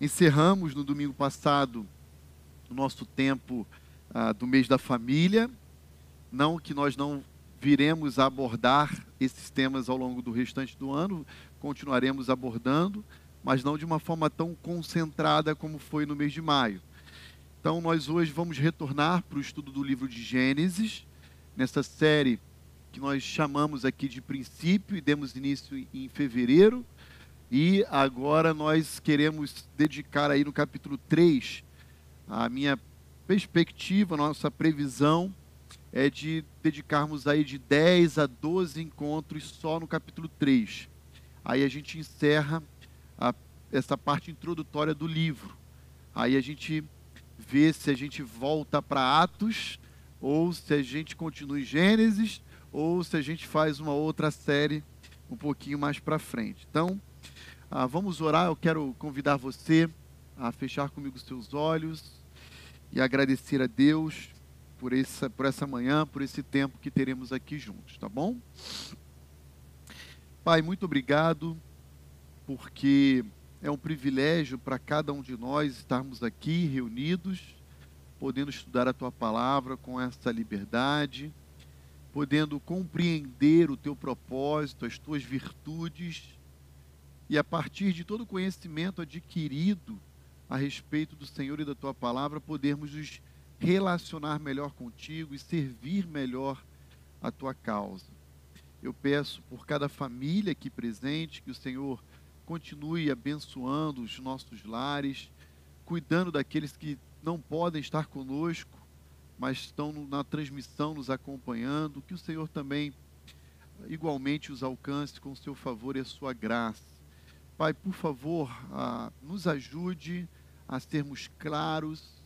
Encerramos no domingo passado o nosso tempo ah, do mês da família. Não que nós não viremos a abordar esses temas ao longo do restante do ano, continuaremos abordando, mas não de uma forma tão concentrada como foi no mês de maio. Então, nós hoje vamos retornar para o estudo do livro de Gênesis, nessa série que nós chamamos aqui de princípio e demos início em fevereiro. E agora nós queremos dedicar aí no capítulo 3 a minha perspectiva, nossa previsão é de dedicarmos aí de 10 a 12 encontros só no capítulo 3. Aí a gente encerra a, essa parte introdutória do livro. Aí a gente vê se a gente volta para Atos ou se a gente continua em Gênesis ou se a gente faz uma outra série um pouquinho mais para frente. Então, ah, vamos orar. Eu quero convidar você a fechar comigo os seus olhos e agradecer a Deus por essa, por essa manhã, por esse tempo que teremos aqui juntos, tá bom? Pai, muito obrigado, porque é um privilégio para cada um de nós estarmos aqui reunidos, podendo estudar a tua palavra com essa liberdade, podendo compreender o teu propósito, as tuas virtudes, e a partir de todo o conhecimento adquirido a respeito do Senhor e da tua palavra, podermos nos relacionar melhor contigo e servir melhor a tua causa. Eu peço por cada família aqui presente que o Senhor continue abençoando os nossos lares, cuidando daqueles que não podem estar conosco, mas estão na transmissão nos acompanhando, que o Senhor também igualmente os alcance com o seu favor e a sua graça. Pai, por favor, ah, nos ajude a sermos claros,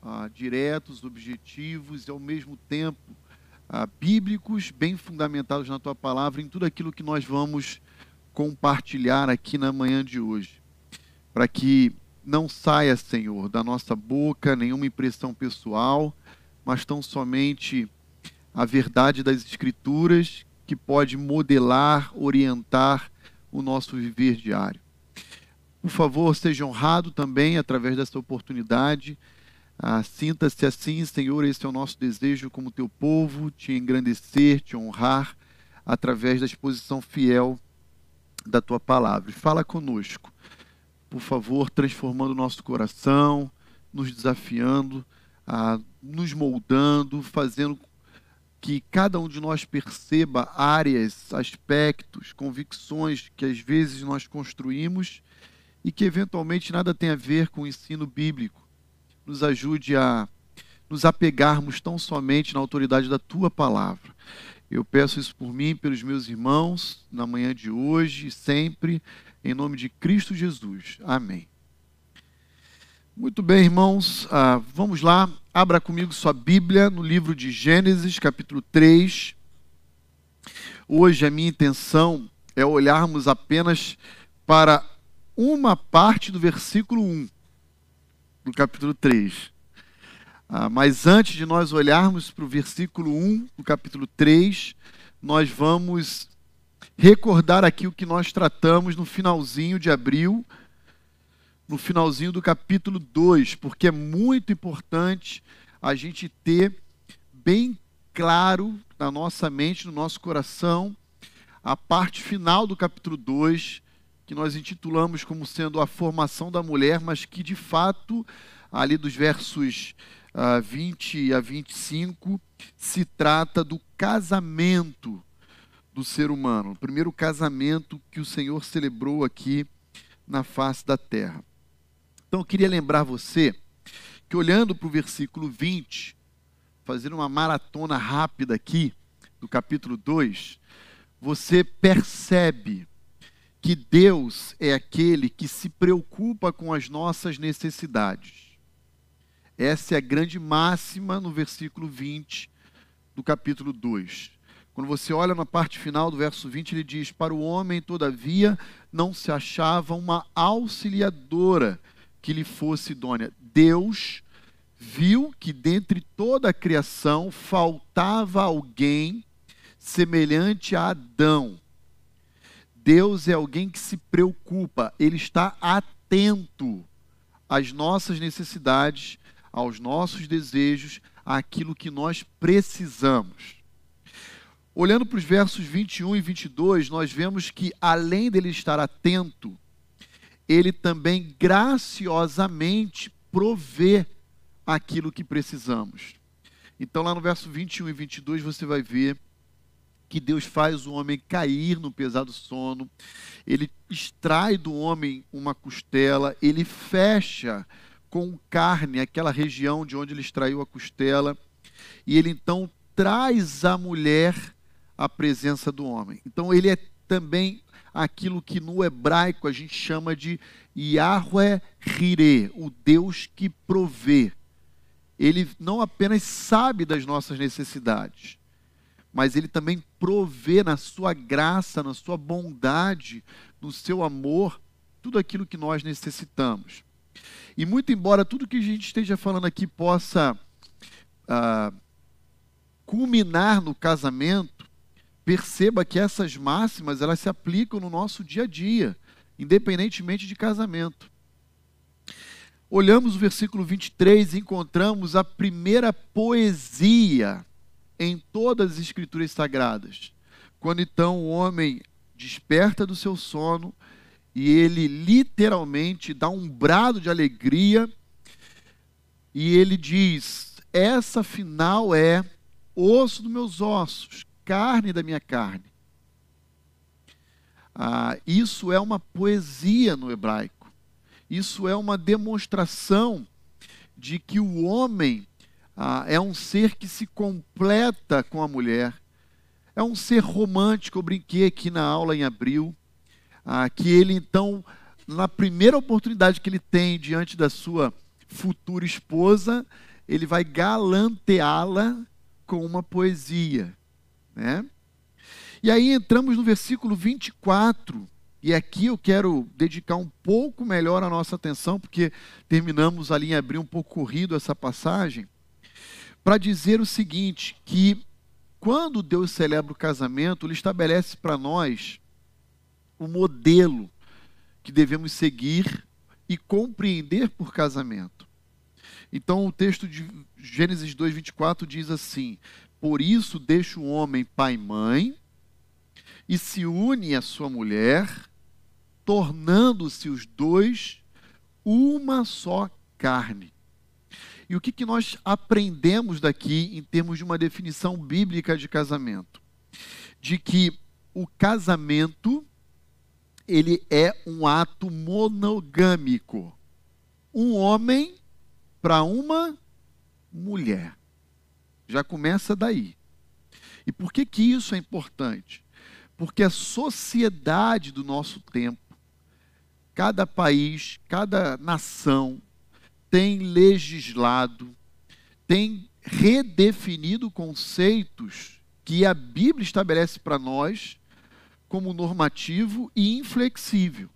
ah, diretos, objetivos e ao mesmo tempo ah, bíblicos, bem fundamentados na tua palavra, em tudo aquilo que nós vamos compartilhar aqui na manhã de hoje. Para que não saia, Senhor, da nossa boca nenhuma impressão pessoal, mas tão somente a verdade das Escrituras que pode modelar, orientar o nosso viver diário. Por favor, seja honrado também através dessa oportunidade ah, Sinta-se assim, Senhor, esse é o nosso desejo como teu povo, te engrandecer, te honrar, através da exposição fiel da tua palavra. Fala conosco, por favor, transformando o nosso coração, nos desafiando, ah, nos moldando, fazendo que cada um de nós perceba áreas, aspectos, convicções que às vezes nós construímos e que eventualmente nada tem a ver com o ensino bíblico nos ajude a nos apegarmos tão somente na autoridade da tua palavra. Eu peço isso por mim, pelos meus irmãos, na manhã de hoje sempre, em nome de Cristo Jesus. Amém. Muito bem, irmãos, ah, vamos lá. Abra comigo sua Bíblia no livro de Gênesis, capítulo 3. Hoje a minha intenção é olharmos apenas para uma parte do versículo 1 do capítulo 3. Ah, mas antes de nós olharmos para o versículo 1 do capítulo 3, nós vamos recordar aqui o que nós tratamos no finalzinho de abril, no finalzinho do capítulo 2, porque é muito importante a gente ter bem claro na nossa mente, no nosso coração, a parte final do capítulo 2, que nós intitulamos como sendo a formação da mulher, mas que de fato, ali dos versos uh, ah, 20 a 25, se trata do casamento do ser humano, o primeiro casamento que o Senhor celebrou aqui na face da terra. Então eu queria lembrar você que olhando para o versículo 20, fazendo uma maratona rápida aqui do capítulo 2, você percebe que Deus é aquele que se preocupa com as nossas necessidades. Essa é a grande máxima no versículo 20 do capítulo 2. Quando você olha na parte final do verso 20, ele diz: Para o homem, todavia, não se achava uma auxiliadora que lhe fosse idônea. Deus viu que dentre toda a criação faltava alguém semelhante a Adão Deus é alguém que se preocupa, ele está atento às nossas necessidades, aos nossos desejos, àquilo que nós precisamos. Olhando para os versos 21 e 22, nós vemos que, além dele estar atento, ele também graciosamente provê aquilo que precisamos. Então, lá no verso 21 e 22, você vai ver que Deus faz o homem cair no pesado sono, ele extrai do homem uma costela, ele fecha com carne aquela região de onde ele extraiu a costela, e ele então traz a mulher à presença do homem. Então ele é também aquilo que no hebraico a gente chama de Yahweh Hire, o Deus que provê. Ele não apenas sabe das nossas necessidades, mas ele também provê na sua graça, na sua bondade, no seu amor, tudo aquilo que nós necessitamos. E muito embora tudo que a gente esteja falando aqui possa ah, culminar no casamento, perceba que essas máximas elas se aplicam no nosso dia a dia, independentemente de casamento. Olhamos o versículo 23 e encontramos a primeira poesia em todas as escrituras sagradas. Quando então o homem desperta do seu sono e ele literalmente dá um brado de alegria e ele diz: Essa final é osso dos meus ossos, carne da minha carne. Ah, isso é uma poesia no hebraico. Isso é uma demonstração de que o homem ah, é um ser que se completa com a mulher. É um ser romântico, eu brinquei aqui na aula em abril, ah, que ele então, na primeira oportunidade que ele tem diante da sua futura esposa, ele vai galanteá-la com uma poesia. Né? E aí entramos no versículo 24, e aqui eu quero dedicar um pouco melhor a nossa atenção, porque terminamos ali em abril um pouco corrido essa passagem para dizer o seguinte: que quando Deus celebra o casamento, Ele estabelece para nós o modelo que devemos seguir e compreender por casamento. Então, o texto de Gênesis 2:24 diz assim: Por isso deixa o homem pai e mãe e se une à sua mulher, tornando-se os dois uma só carne. E o que, que nós aprendemos daqui em termos de uma definição bíblica de casamento? De que o casamento ele é um ato monogâmico. Um homem para uma mulher. Já começa daí. E por que, que isso é importante? Porque a sociedade do nosso tempo, cada país, cada nação, tem legislado, tem redefinido conceitos que a Bíblia estabelece para nós como normativo e inflexível.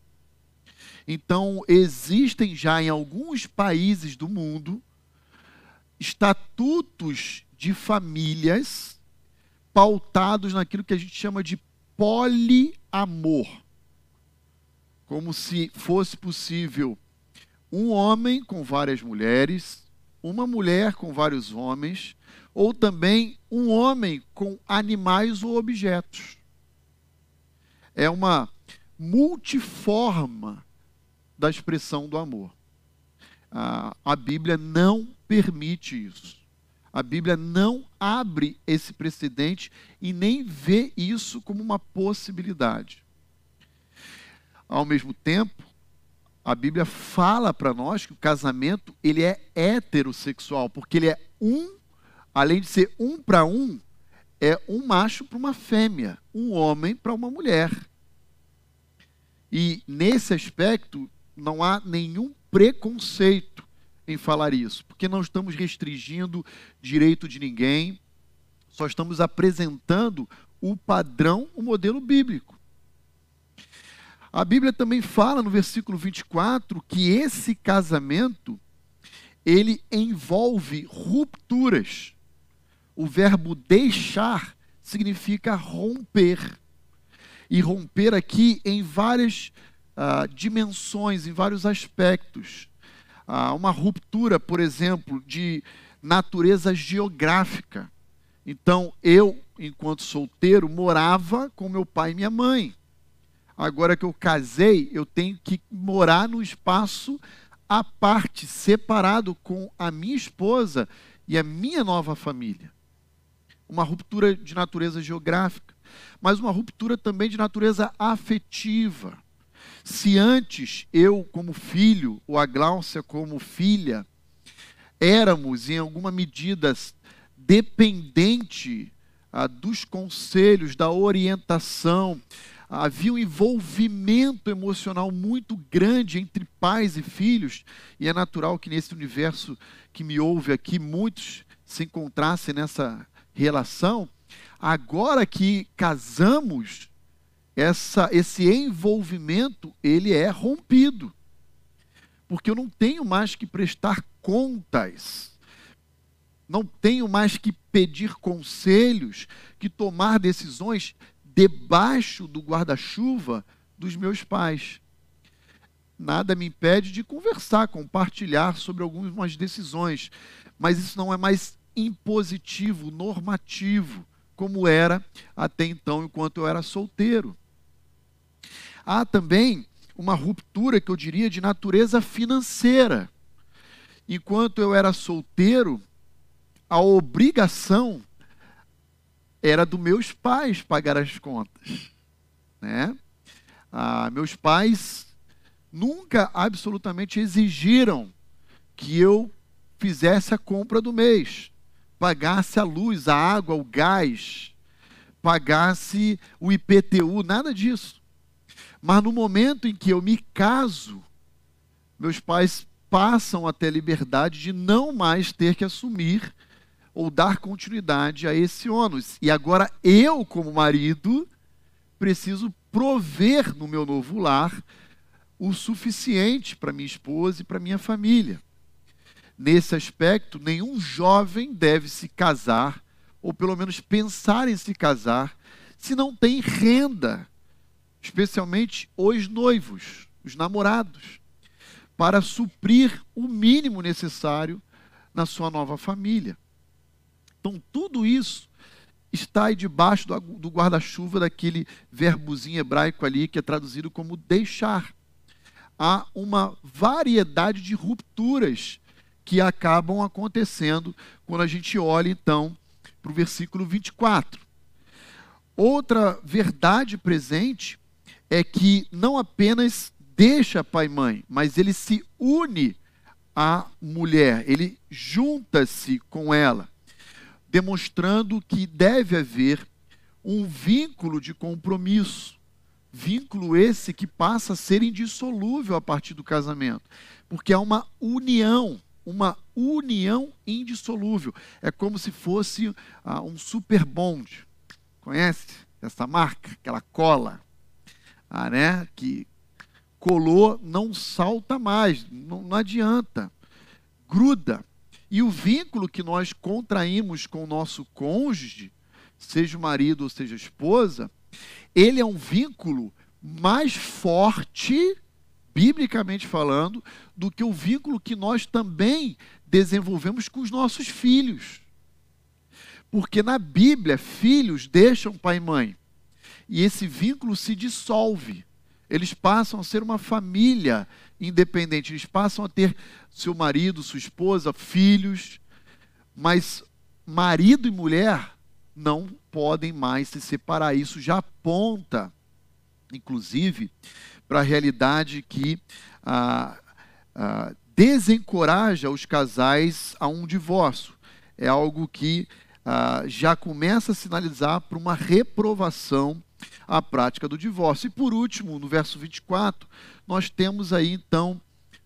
Então, existem já em alguns países do mundo estatutos de famílias pautados naquilo que a gente chama de poliamor. Como se fosse possível um homem com várias mulheres, uma mulher com vários homens, ou também um homem com animais ou objetos. É uma multiforma da expressão do amor. A, a Bíblia não permite isso. A Bíblia não abre esse precedente e nem vê isso como uma possibilidade. Ao mesmo tempo, a Bíblia fala para nós que o casamento ele é heterossexual, porque ele é um, além de ser um para um, é um macho para uma fêmea, um homem para uma mulher. E nesse aspecto não há nenhum preconceito em falar isso, porque não estamos restringindo direito de ninguém, só estamos apresentando o padrão, o modelo bíblico. A Bíblia também fala no versículo 24 que esse casamento ele envolve rupturas. O verbo deixar significa romper. E romper aqui em várias uh, dimensões, em vários aspectos. Ah, uma ruptura, por exemplo, de natureza geográfica. Então, eu, enquanto solteiro, morava com meu pai e minha mãe. Agora que eu casei, eu tenho que morar no espaço à parte, separado com a minha esposa e a minha nova família. Uma ruptura de natureza geográfica, mas uma ruptura também de natureza afetiva. Se antes eu, como filho, ou a Gláucia como filha, éramos em alguma medida dependente ah, dos conselhos, da orientação, havia um envolvimento emocional muito grande entre pais e filhos, e é natural que nesse universo que me ouve aqui, muitos se encontrassem nessa relação. Agora que casamos, essa, esse envolvimento ele é rompido. Porque eu não tenho mais que prestar contas, não tenho mais que pedir conselhos, que tomar decisões debaixo do guarda-chuva dos meus pais. Nada me impede de conversar, compartilhar sobre algumas decisões, mas isso não é mais impositivo, normativo, como era até então, enquanto eu era solteiro. Há também uma ruptura que eu diria de natureza financeira. Enquanto eu era solteiro, a obrigação era dos meus pais pagar as contas. Né? Ah, meus pais nunca absolutamente exigiram que eu fizesse a compra do mês, pagasse a luz, a água, o gás, pagasse o IPTU, nada disso. Mas no momento em que eu me caso, meus pais passam a ter liberdade de não mais ter que assumir ou dar continuidade a esse ônus. E agora eu, como marido, preciso prover no meu novo lar o suficiente para minha esposa e para minha família. Nesse aspecto, nenhum jovem deve se casar, ou pelo menos pensar em se casar, se não tem renda, especialmente os noivos, os namorados, para suprir o mínimo necessário na sua nova família. Então, tudo isso está aí debaixo do, guarda-chuva daquele verbozinho hebraico ali que é traduzido como deixar. Há uma variedade de rupturas que acabam acontecendo quando a gente olha então para o versículo 24. Outra verdade presente é que não apenas deixa pai e mãe, mas ele se une à mulher, ele junta-se com ela demonstrando que deve haver um vínculo de compromisso. Vínculo esse que passa a ser indissolúvel a partir do casamento, porque é uma união, uma união indissolúvel. É como se fosse ah, um super bond. Conhece essa marca? Aquela cola, ah, né? Que colou, não salta mais, não, não adianta, gruda. E o vínculo que nós contraímos com o nosso cônjuge, seja o marido ou seja a esposa, ele é um vínculo mais forte, biblicamente falando, do que o vínculo que nós também desenvolvemos com os nossos filhos. Porque na Bíblia, filhos deixam pai e mãe. E esse vínculo se dissolve. Eles passam a ser uma família independente. Eles passam a ter seu marido, sua esposa, filhos, mas marido e mulher não podem mais se separar. Isso já aponta, inclusive, para a realidade que ah, ah, desencoraja os casais a um divórcio. É algo que ah, já começa a sinalizar para uma reprovação à prática do divórcio. E por último, no verso 24, nós temos aí então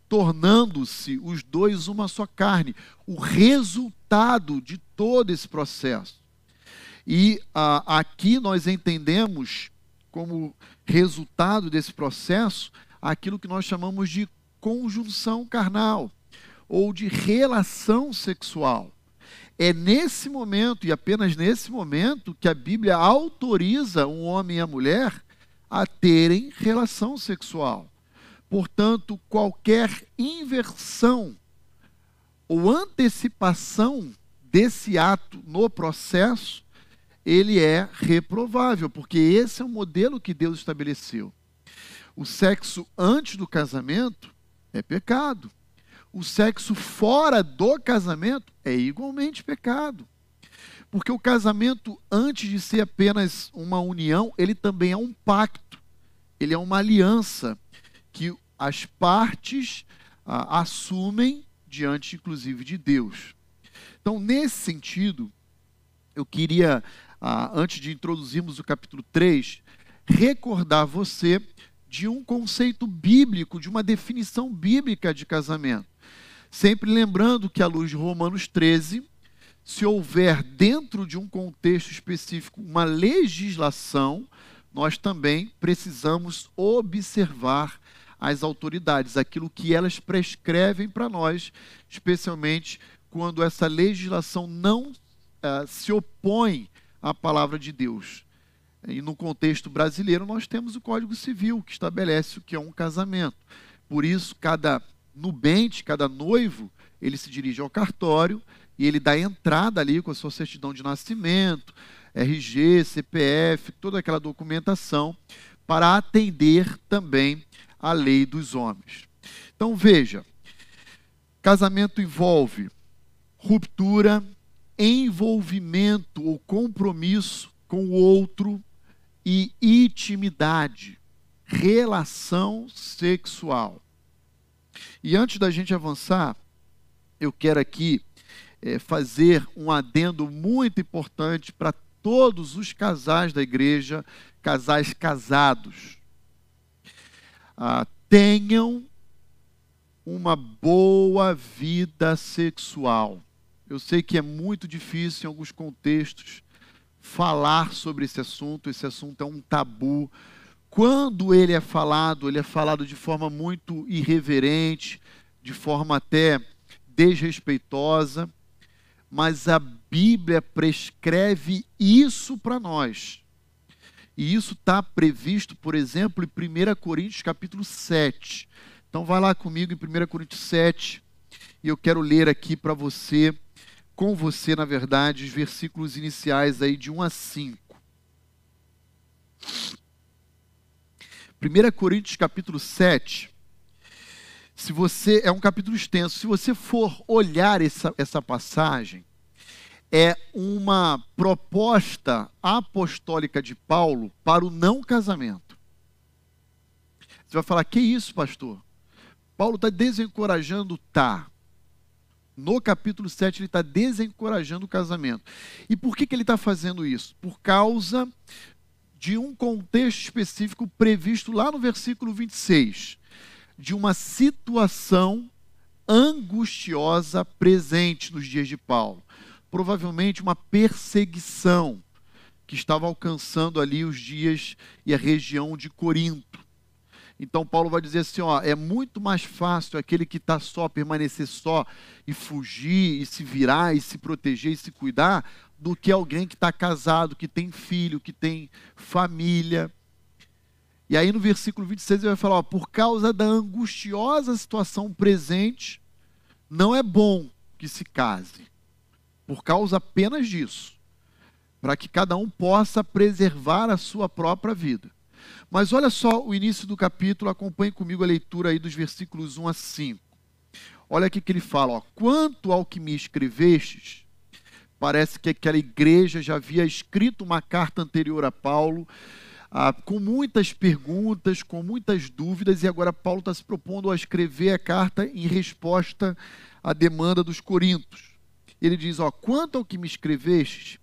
tornando-se os dois uma só carne, o resultado de todo esse processo. E aqui nós entendemos como resultado desse processo aquilo que nós chamamos de conjunção carnal ou de relação sexual. É nesse momento e apenas nesse momento que a Bíblia autoriza um homem e a mulher a terem relação sexual Portanto, qualquer inversão ou antecipação desse ato no processo, ele é reprovável, porque esse é o modelo que Deus estabeleceu. O sexo antes do casamento é pecado. O sexo fora do casamento é igualmente pecado. Porque o casamento, antes de ser apenas uma união, ele também é um pacto, ele é uma aliança que as partes ah, assumem diante, inclusive, de Deus. Então, nesse sentido, eu queria, ah, antes de introduzirmos o capítulo 3, recordar você de um conceito bíblico, de uma definição bíblica de casamento. Sempre lembrando que, à luz de Romanos 13, se houver dentro de um contexto específico uma legislação, nós também precisamos observar as autoridades, aquilo que elas prescrevem para nós, especialmente quando essa legislação não uh, se opõe à palavra de Deus. E no contexto brasileiro, nós temos o Código Civil, que estabelece o que é um casamento. Por isso, cada nubente, cada noivo, ele se dirige ao cartório e ele dá entrada ali com a sua certidão de nascimento, RG, CPF, toda aquela documentação, para atender também a lei dos homens. Então veja, casamento envolve ruptura, envolvimento ou compromisso com o outro e intimidade, relação sexual. E antes da gente avançar, eu quero aqui é, fazer um adendo muito importante para todos os casais da igreja, casais casados. Ah, tenham uma boa vida sexual. Eu sei que é muito difícil em alguns contextos falar sobre esse assunto, esse assunto é um tabu. Quando ele é falado, ele é falado de forma muito irreverente, de forma até desrespeitosa, mas a Bíblia prescreve isso para nós. E isso está previsto, por exemplo, em 1 Coríntios capítulo 7. Então vai lá comigo em 1 Coríntios 7, e eu quero ler aqui para você com você, na verdade, os versículos iniciais aí de 1 a 5. 1 Coríntios capítulo 7, se você é um capítulo extenso, se você for olhar essa, essa passagem, é uma proposta apostólica de Paulo para o não casamento. Você vai falar, que isso, pastor? Paulo está desencorajando? Tá no capítulo 7, ele está desencorajando o casamento. E por que, que ele está fazendo isso? Por causa de um contexto específico previsto lá no versículo 26, de uma situação angustiosa presente nos dias de Paulo. Provavelmente uma perseguição que estava alcançando ali os dias e a região de Corinto. Então Paulo vai dizer assim, ó, é muito mais fácil aquele que está só permanecer só e fugir e se virar e se proteger e se cuidar do que alguém que está casado, que tem filho, que tem família. E aí no versículo 26 ele vai falar, ó, por causa da angustiosa situação presente, não é bom que se case. Por causa apenas disso, para que cada um possa preservar a sua própria vida. Mas olha só o início do capítulo, acompanhe comigo a leitura aí dos versículos 1 a 5. Olha aqui que ele fala, ó, quanto ao que me escrevestes, parece que aquela igreja já havia escrito uma carta anterior a Paulo, ah, com muitas perguntas, com muitas dúvidas, e agora Paulo está se propondo a escrever a carta em resposta à demanda dos Coríntios. Ele diz: ó, quanto ao que me escrevestes,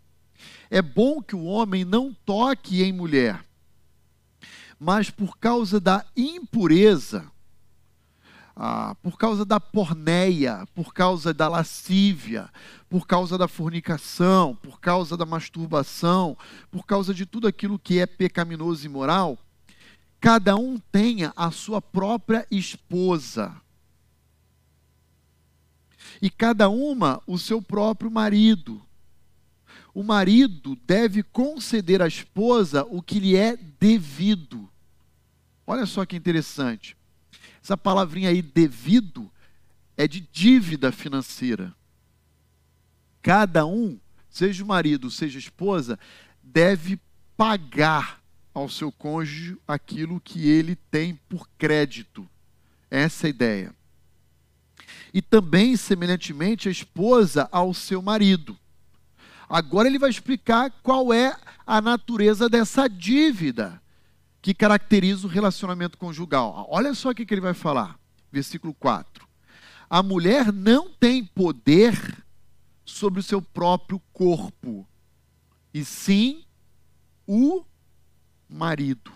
é bom que o homem não toque em mulher mas por causa da impureza, ah, por causa da porneia, por causa da lascívia, por causa da fornicação, por causa da masturbação, por causa de tudo aquilo que é pecaminoso e imoral, cada um tenha a sua própria esposa. E cada uma o seu próprio marido. O marido deve conceder à esposa o que lhe é devido. Olha só que interessante. Essa palavrinha aí, devido, é de dívida financeira. Cada um, seja o marido, seja a esposa, deve pagar ao seu cônjuge aquilo que ele tem por crédito. Essa é a ideia. E também, semelhantemente, a esposa ao seu marido. Agora ele vai explicar qual é a natureza dessa dívida que caracteriza o relacionamento conjugal. Olha só o que ele vai falar. Versículo 4. A mulher não tem poder sobre o seu próprio corpo, e sim o marido.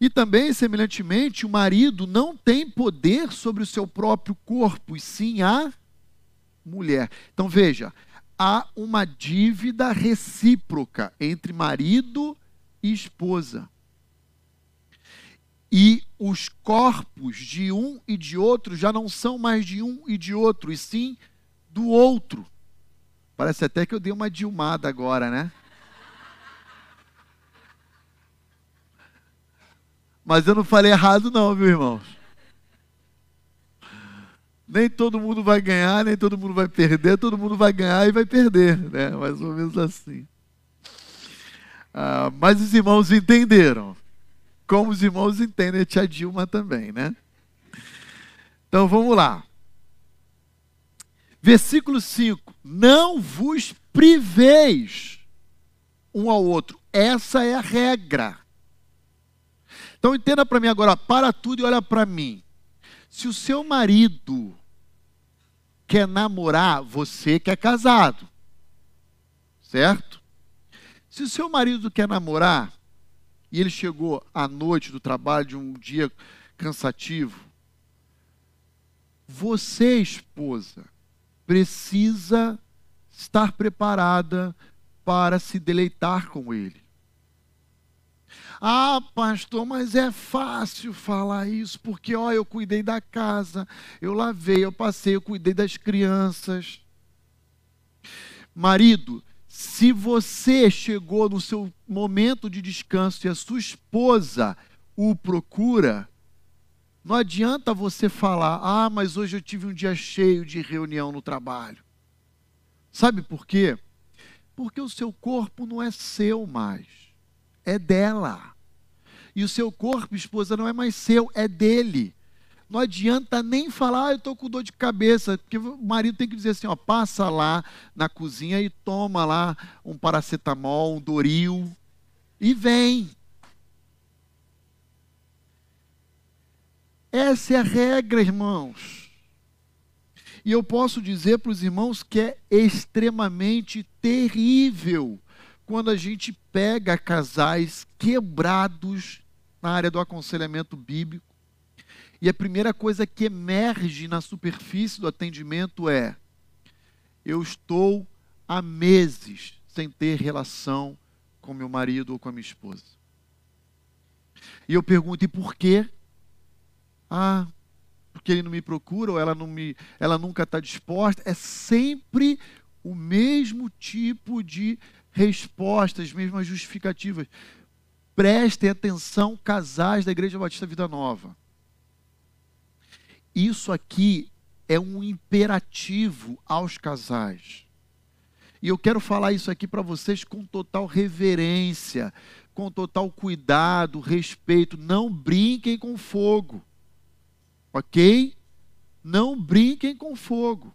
E também, semelhantemente, o marido não tem poder sobre o seu próprio corpo, e sim a mulher. Então veja, há uma dívida recíproca entre marido e esposa. E os corpos de um e de outro já não são mais de um e de outro, e sim do outro. Parece até que eu dei uma dilmada agora, né? Mas eu não falei errado, não, viu, irmãos? Nem todo mundo vai ganhar, nem todo mundo vai perder, todo mundo vai ganhar e vai perder, né? Mais ou menos assim. Ah, mas os irmãos entenderam. Como os irmãos entendem a tia Dilma também, né? Então vamos lá. Versículo 5: Não vos priveis um ao outro. Essa é a regra. Então entenda para mim agora, para tudo e olha para mim. Se o seu marido quer namorar, você que é casado, certo? Se o seu marido quer namorar e ele chegou à noite do trabalho de um dia cansativo, você, esposa, precisa estar preparada para se deleitar com ele. Ah, pastor, mas é fácil falar isso, porque ó, eu cuidei da casa, eu lavei, eu passei, eu cuidei das crianças. Marido, se você chegou no seu momento de descanso e a sua esposa o procura, não adianta você falar: "Ah, mas hoje eu tive um dia cheio de reunião no trabalho". Sabe por quê? Porque o seu corpo não é seu mais, é dela. E o seu corpo, esposa, não é mais seu, é dele. Não adianta nem falar, ah, eu estou com dor de cabeça, porque o marido tem que dizer assim, ó, passa lá na cozinha e toma lá um paracetamol, um Doril, e vem. Essa é a regra, irmãos. E eu posso dizer para os irmãos que é extremamente terrível quando a gente pega casais quebrados na área do aconselhamento bíblico. E a primeira coisa que emerge na superfície do atendimento é: eu estou há meses sem ter relação com meu marido ou com a minha esposa. E eu pergunto: e por quê? Ah, porque ele não me procura ou ela, não me, ela nunca está disposta. É sempre o mesmo tipo de resposta, as mesmas justificativas. Prestem atenção, casais da Igreja Batista Vida Nova. Isso aqui é um imperativo aos casais. E eu quero falar isso aqui para vocês com total reverência, com total cuidado, respeito. Não brinquem com fogo. Ok? Não brinquem com fogo.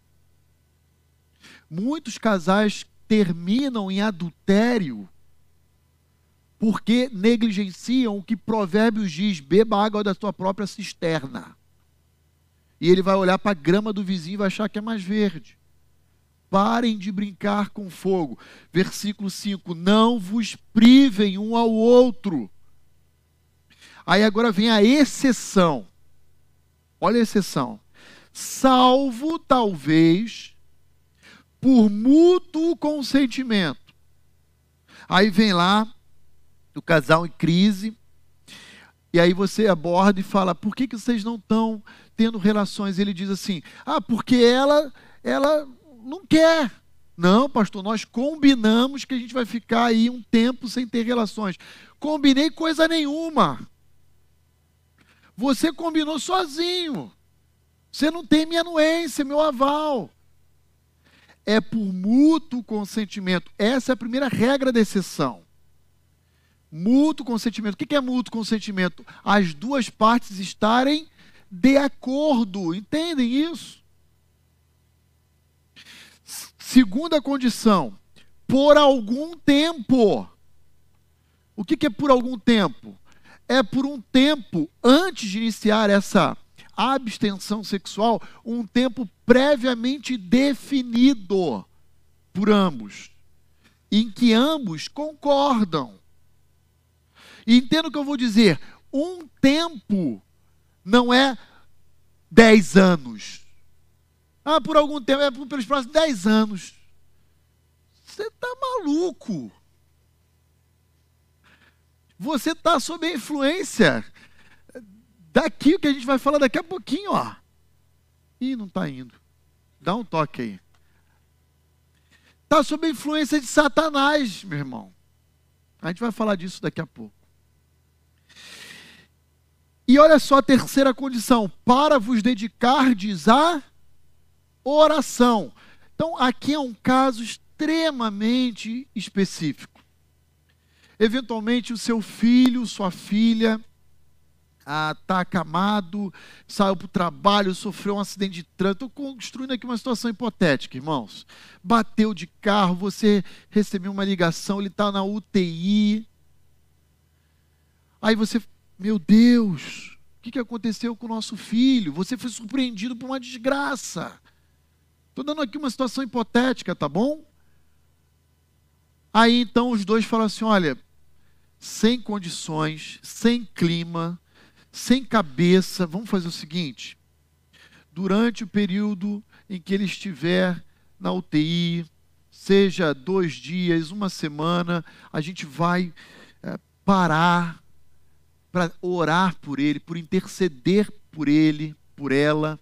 Muitos casais terminam em adultério porque negligenciam o que Provérbios diz: beba água da sua própria cisterna. E ele vai olhar para a grama do vizinho e vai achar que é mais verde. Parem de brincar com fogo. Versículo 5: Não vos privem um ao outro. Aí agora vem a exceção. Olha a exceção. Salvo, talvez, por mútuo consentimento. Aí vem lá do casal em crise. E aí você aborda e fala: por que, que vocês não estão tendo relações? Ele diz assim: ah, porque ela, ela não quer. Não, pastor, nós combinamos que a gente vai ficar aí um tempo sem ter relações. Combinei coisa nenhuma. Você combinou sozinho. Você não tem minha anuência, meu aval. É por mútuo consentimento. Essa é a primeira regra da exceção. Mútuo consentimento. O que é mútuo consentimento? As duas partes estarem de acordo. Entendem isso? Segunda condição, por algum tempo. O que é por algum tempo? É por um tempo antes de iniciar essa abstenção sexual, um tempo previamente definido por ambos, em que ambos concordam. E entendo o que eu vou dizer: um tempo não é dez anos. Ah, por algum tempo, é pelos próximos dez anos. Você está maluco. Você está sob a influência daqui, o que a gente vai falar daqui a pouquinho, ó. Ih, não está indo. Dá um toque aí. Está sob a influência de Satanás, meu irmão. A gente vai falar disso daqui a pouco. E olha só a terceira condição: para vos dedicardes à oração. Então, aqui é um caso extremamente específico. Eventualmente, o seu filho, sua filha, está ah, acamado, saiu para o trabalho, sofreu um acidente de trânsito. Estou construindo aqui uma situação hipotética, irmãos. Bateu de carro, você recebeu uma ligação, ele está na UTI. Aí você meu Deus, o que, que aconteceu com o nosso filho? Você foi surpreendido por uma desgraça. Estou dando aqui uma situação hipotética, tá bom? Aí então os dois falam assim: olha, sem condições, sem clima, sem cabeça, vamos fazer o seguinte: durante o período em que ele estiver na UTI, seja dois dias, uma semana, a gente vai é, parar para orar por ele, por interceder por ele, por ela.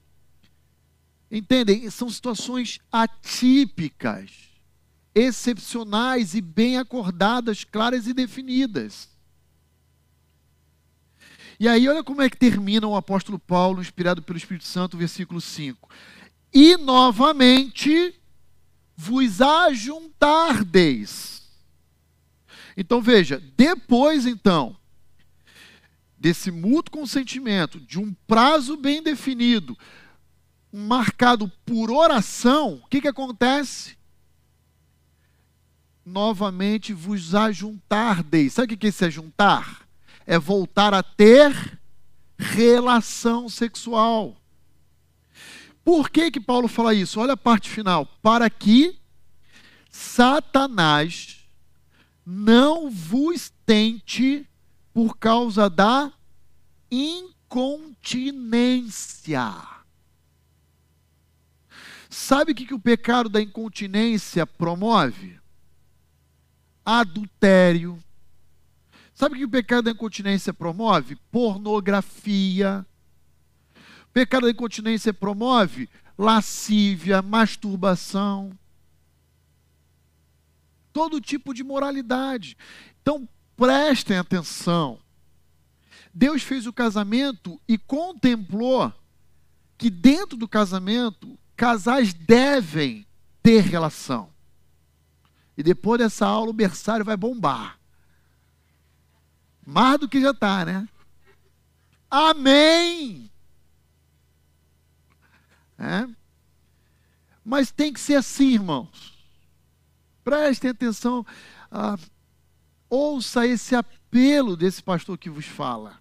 Entendem? São situações atípicas, excepcionais e bem acordadas, claras e definidas. E aí, olha como é que termina o apóstolo Paulo, inspirado pelo Espírito Santo, versículo 5. E novamente vos ajuntardeis. Então veja, depois então desse mútuo consentimento, de um prazo bem definido, marcado por oração, o que, que acontece? Novamente vos ajuntardeis. Sabe o que é se ajuntar? É voltar a ter relação sexual. Por que que Paulo fala isso? Olha a parte final. Para que Satanás não vos tente por causa da incontinência. Sabe o que, que o pecado da incontinência promove? Adultério. Sabe o que o pecado da incontinência promove? Pornografia. O pecado da incontinência promove lascívia, masturbação. Todo tipo de moralidade. Então, Prestem atenção. Deus fez o casamento e contemplou que dentro do casamento casais devem ter relação. E depois dessa aula o berçário vai bombar. Mais do que já está, né? Amém! É? Mas tem que ser assim, irmãos. Prestem atenção. Ah, Ouça esse apelo desse pastor que vos fala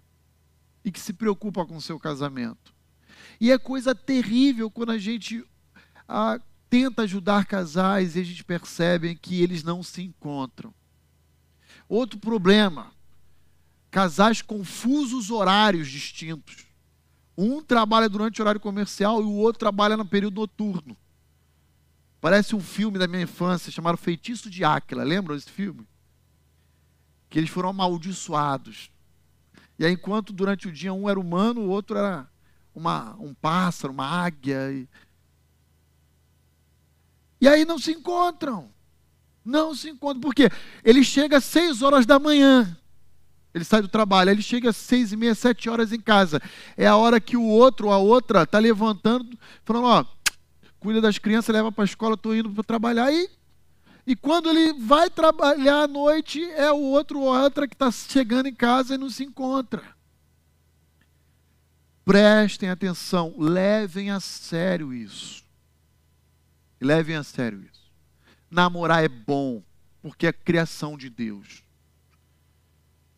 e que se preocupa com o seu casamento. E é coisa terrível quando a gente ah, tenta ajudar casais e a gente percebe que eles não se encontram. Outro problema: casais confusos horários distintos. Um trabalha durante o horário comercial e o outro trabalha no período noturno. Parece um filme da minha infância chamado Feitiço de Áquila. Lembram desse filme? Que eles foram amaldiçoados. E aí, enquanto durante o dia um era humano, o outro era uma, um pássaro, uma águia. E... e aí não se encontram. Não se encontram. Por quê? Ele chega às seis horas da manhã. Ele sai do trabalho, ele chega às seis e meia, sete horas em casa. É a hora que o outro ou a outra está levantando, falando, ó, cuida das crianças, leva para a escola, estou indo para trabalhar. E, e quando ele vai trabalhar à noite, é o outro ou outra que está chegando em casa e não se encontra. Prestem atenção, levem a sério isso. Levem a sério isso. Namorar é bom, porque é criação de Deus.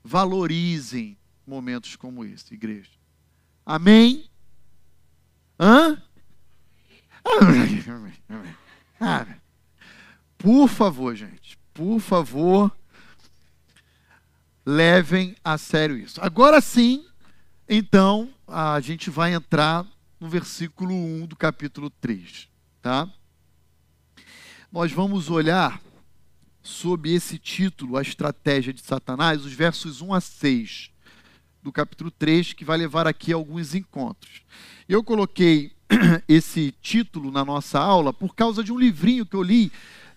Valorizem momentos como esse, igreja. Amém? Hã? Ah, por favor, gente, por favor, levem a sério isso. Agora sim, então, a gente vai entrar no versículo 1 do capítulo 3, tá? Nós vamos olhar sob esse título, a estratégia de Satanás, os versos 1 a 6 do capítulo 3, que vai levar aqui alguns encontros. Eu coloquei esse título na nossa aula por causa de um livrinho que eu li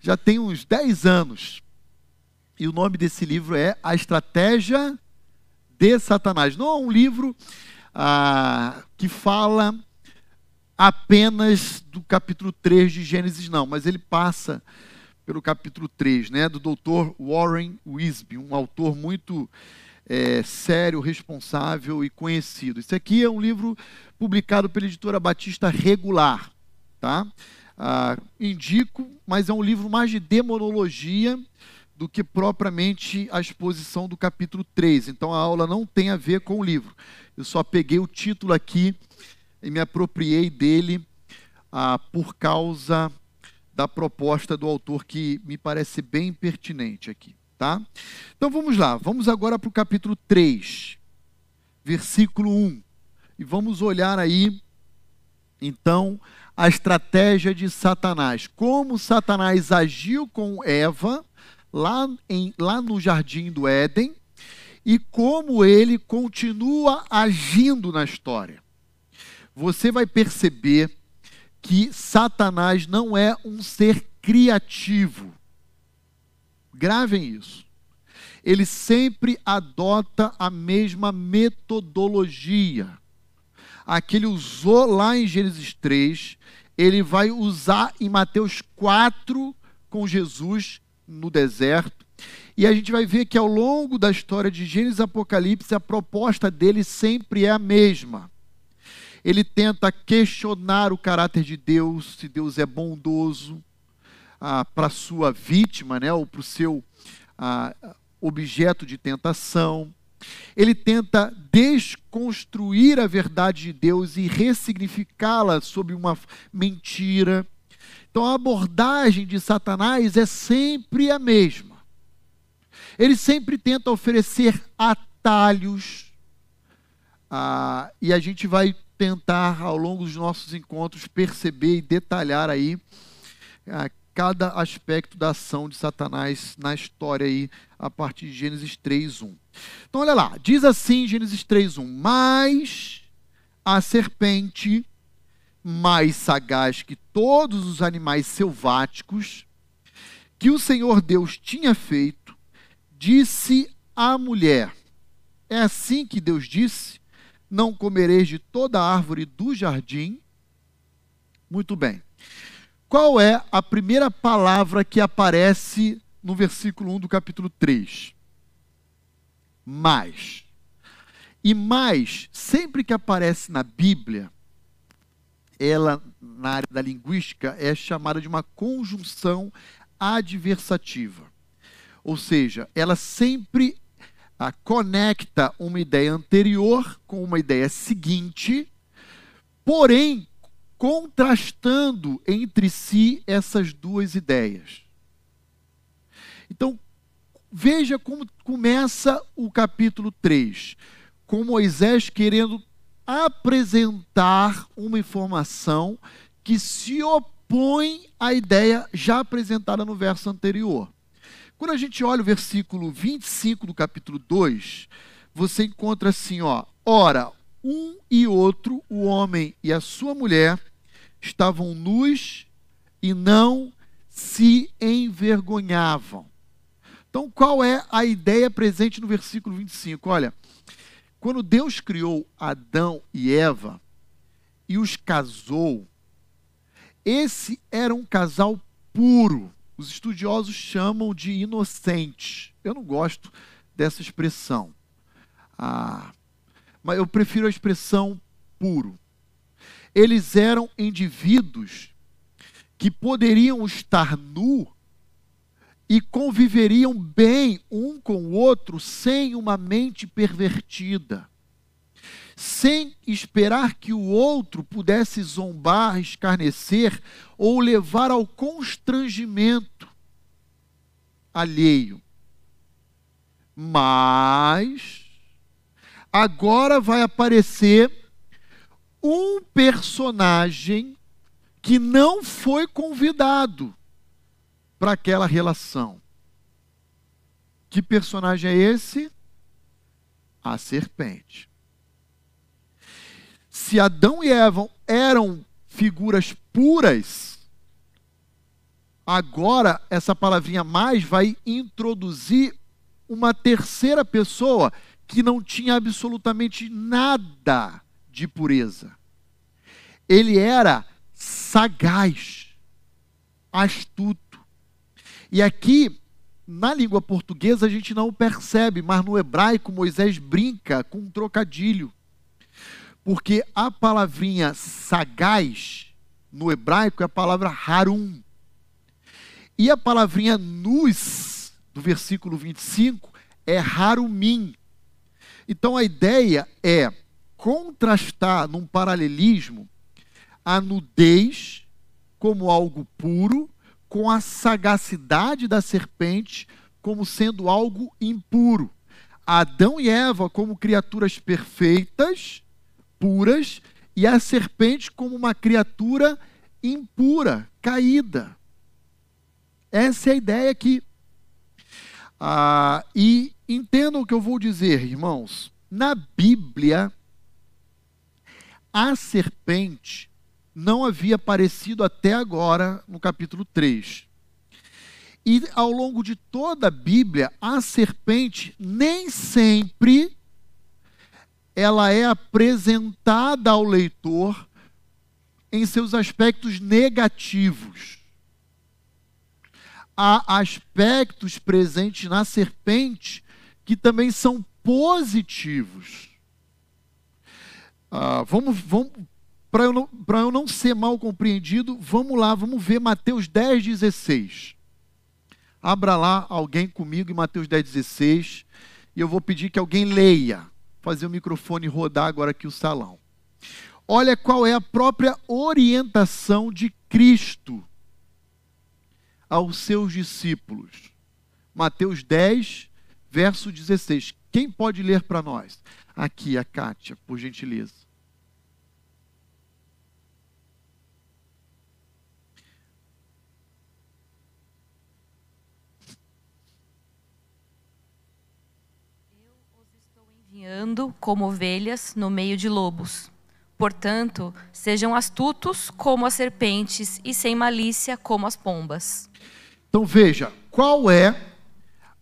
já tem uns 10 anos. E o nome desse livro é A Estratégia de Satanás. Não é um livro ah, que fala apenas do capítulo 3 de Gênesis, não, mas ele passa pelo capítulo 3, né, do Dr. Warren Wisby, um autor muito é, sério, responsável e conhecido. Esse aqui é um livro publicado pela editora Batista Regular, tá? Ah, indico, mas é um livro mais de demonologia do que propriamente a exposição do capítulo 3. Então a aula não tem a ver com o livro. Eu só peguei o título aqui e me apropriei dele ah, por causa da proposta do autor que me parece bem pertinente aqui, tá? Então vamos lá, vamos agora para o capítulo 3, versículo 1. E vamos olhar aí, então, a estratégia de Satanás. Como Satanás agiu com Eva lá, em, lá no jardim do Éden e como ele continua agindo na história. Você vai perceber que Satanás não é um ser criativo. Gravem isso. Ele sempre adota a mesma metodologia. A que ele usou lá em Gênesis 3, ele vai usar em Mateus 4 com Jesus no deserto. E a gente vai ver que ao longo da história de Gênesis e Apocalipse, a proposta dele sempre é a mesma ele tenta questionar o caráter de Deus, se Deus é bondoso ah, para sua vítima, né, ou para o seu ah, objeto de tentação. Ele tenta desconstruir a verdade de Deus e ressignificá-la sob uma mentira. Então a abordagem de Satanás é sempre a mesma. Ele sempre tenta oferecer atalhos, ah, e a gente vai tentar, ao longo dos nossos encontros, perceber e detalhar aí ah, cada aspecto da ação de Satanás na história aí, a partir de Gênesis 3:1. Então olha lá, diz assim Gênesis 3:1: "Mas a serpente, mais sagaz que todos os animais selváticos que o Senhor Deus tinha feito, disse à mulher: É assim que Deus disse: não comereis de toda árvore do jardim. Muito bem. Qual é a primeira palavra que aparece no versículo 1 do capítulo 3? Mais. E mais, sempre que aparece na Bíblia, ela, na área da linguística, é chamada de uma conjunção adversativa. Ou seja, ela sempre a, conecta uma ideia anterior com uma ideia seguinte, porém contrastando entre si essas duas ideias. Então, veja como começa o capítulo 3, com Moisés querendo apresentar uma informação que se opõe à ideia já apresentada no verso anterior. Quando a gente olha o versículo 25 do capítulo 2, você encontra assim, ó: Ora, um e outro, o homem e a sua mulher, estavam nus e não se envergonhavam. Então, qual é a ideia presente no versículo 25? Olha, quando Deus criou Adão e Eva e os casou, esse era um casal puro. Os estudiosos chamam de inocente. Eu não gosto dessa expressão. Ah, mas eu prefiro a expressão puro. Eles eram indivíduos que poderiam estar nu e conviveriam bem um com o outro sem uma mente pervertida, sem esperar que o outro pudesse zombar, escarnecer ou levar ao constrangimento alheio. Mas agora vai aparecer um personagem que não foi convidado para aquela relação. Que personagem é esse? A serpente. Se Adão e Eva eram figuras puras, agora essa palavrinha mais vai introduzir uma terceira pessoa que não tinha absolutamente nada de pureza. Ele era sagaz, astuto. E aqui, na língua portuguesa, a gente não percebe, mas no hebraico Moisés brinca com um trocadilho. Porque a palavrinha sagaz, no hebraico, é a palavra harum. E a palavrinha nus, do versículo 25, é harumim. Então a ideia é contrastar num paralelismo a nudez como algo puro com a sagacidade da serpente como sendo algo impuro. Adão e Eva como criaturas perfeitas, puras, e a serpente como uma criatura impura, caída. Essa é a ideia aqui. Ah, e entendam o que eu vou dizer, irmãos. Na Bíblia, a serpente não havia aparecido até agora no capítulo 3. E ao longo de toda a Bíblia, a serpente nem sempre ela é apresentada ao leitor em seus aspectos negativos. Há aspectos presentes na serpente que também são positivos. Ah, vamos, vamos para eu, não, eu não ser mal compreendido, vamos lá, vamos ver Mateus 10, 16. Abra lá alguém comigo em Mateus 10, 16. E eu vou pedir que alguém leia. Fazer o microfone rodar agora aqui o salão. Olha qual é a própria orientação de Cristo aos seus discípulos. Mateus 10, verso 16. Quem pode ler para nós? Aqui, a Kátia, por gentileza. Caminhando como ovelhas no meio de lobos. Portanto, sejam astutos como as serpentes e sem malícia como as pombas. Então veja, qual é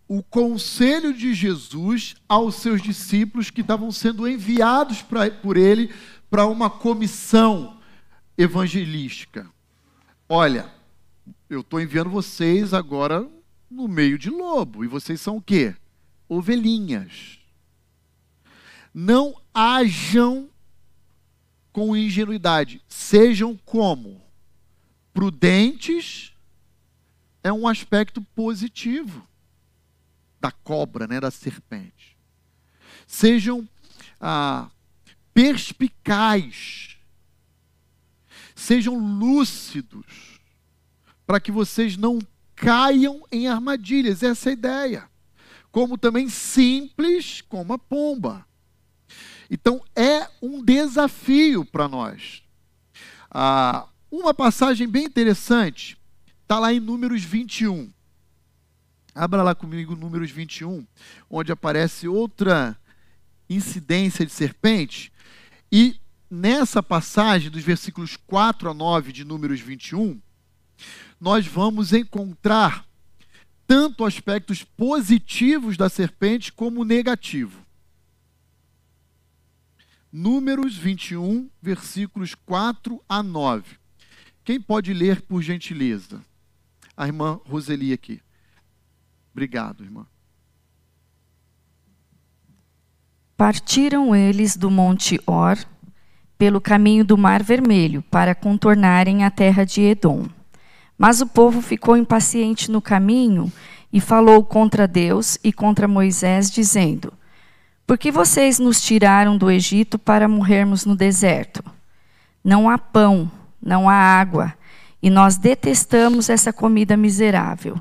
o conselho de Jesus aos seus discípulos que estavam sendo enviados pra, por ele para uma comissão evangelística? Olha, eu estou enviando vocês agora no meio de lobo, e vocês são o quê? Ovelhinhas não hajam com ingenuidade, sejam como prudentes é um aspecto positivo da cobra, né, da serpente. Sejam ah, perspicazes, sejam lúcidos, para que vocês não caiam em armadilhas. Essa é a ideia. Como também simples como a pomba. Então é um desafio para nós. Ah, uma passagem bem interessante está lá em Números 21. Abra lá comigo Números 21, onde aparece outra incidência de serpente. E nessa passagem, dos versículos 4 a 9 de Números 21, nós vamos encontrar tanto aspectos positivos da serpente como negativo. Números 21, versículos 4 a 9. Quem pode ler, por gentileza? A irmã Roseli aqui. Obrigado, irmã. Partiram eles do monte Or pelo caminho do Mar Vermelho para contornarem a terra de Edom. Mas o povo ficou impaciente no caminho e falou contra Deus e contra Moisés, dizendo: Por que vocês nos tiraram do Egito para morrermos no deserto? Não há pão, não há água, e nós detestamos essa comida miserável.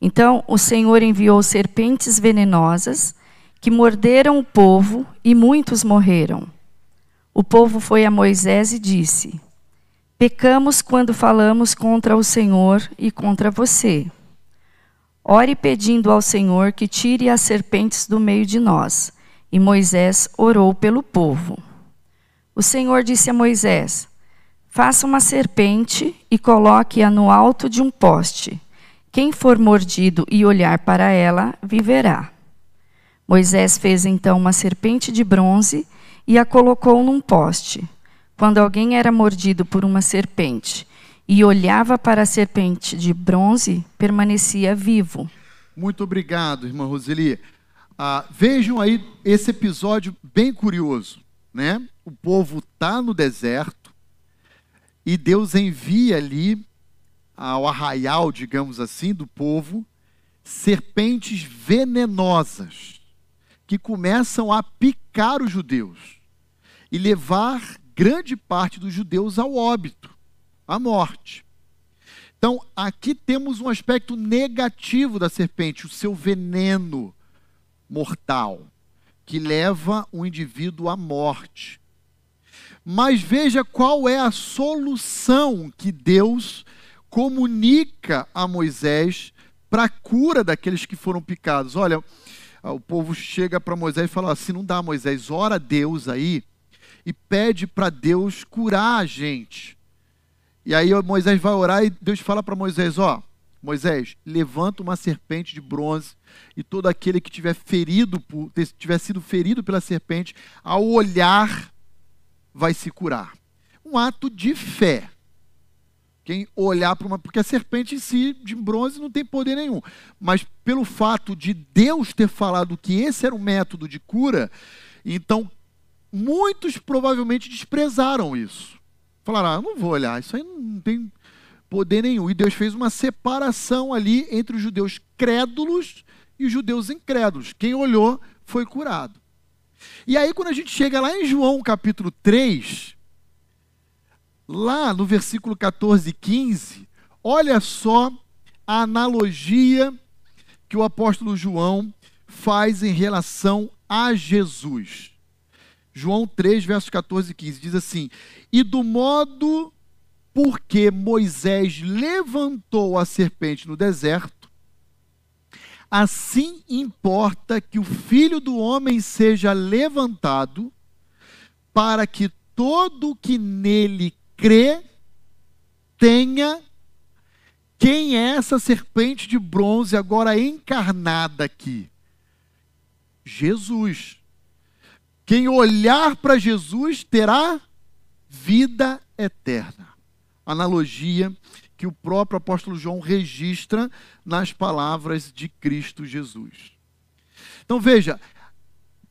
Então o Senhor enviou serpentes venenosas que morderam o povo e muitos morreram. O povo foi a Moisés e disse: Pecamos quando falamos contra o Senhor e contra você. Ore pedindo ao Senhor que tire as serpentes do meio de nós. E Moisés orou pelo povo. O Senhor disse a Moisés: Faça uma serpente e coloque-a no alto de um poste. Quem for mordido e olhar para ela, viverá. Moisés fez então uma serpente de bronze e a colocou num poste. Quando alguém era mordido por uma serpente e olhava para a serpente de bronze, permanecia vivo. Muito obrigado, irmã Roseli. Ah, vejam aí esse episódio bem curioso, né? O povo está no deserto e Deus envia ali ao arraial, digamos assim, do povo, serpentes venenosas que começam a picar os judeus e levar grande parte dos judeus ao óbito, à morte. Então, aqui temos um aspecto negativo da serpente, o seu veneno mortal, que leva o indivíduo à morte. Mas veja qual é a solução que Deus comunica a Moisés para a cura daqueles que foram picados. Olha, o povo chega para Moisés e fala assim: não dá, Moisés, ora a Deus aí e pede para Deus curar a gente. E aí Moisés vai orar e Deus fala para Moisés: ó, Moisés, levanta uma serpente de bronze e todo aquele que tiver ferido tiver sido ferido pela serpente, ao olhar vai se curar. Um ato de fé. Quem olhar para uma. Porque a serpente em si, de bronze, não tem poder nenhum. Mas pelo fato de Deus ter falado que esse era um método de cura, então muitos provavelmente desprezaram isso. Falaram, ah, não vou olhar, isso aí não tem poder nenhum. E Deus fez uma separação ali entre os judeus crédulos e os judeus incrédulos. Quem olhou foi curado. E aí, quando a gente chega lá em João capítulo 3, lá no versículo 14 e 15, olha só a analogia que o apóstolo João faz em relação a Jesus. João 3, versos 14 e 15 diz assim: E do modo porque Moisés levantou a serpente no deserto, assim importa que o filho do homem seja levantado, para que todo que nele crê, tenha quem é essa serpente de bronze agora encarnada aqui? Jesus. Quem olhar para Jesus terá vida eterna. Analogia que o próprio apóstolo João registra nas palavras de Cristo Jesus. Então veja,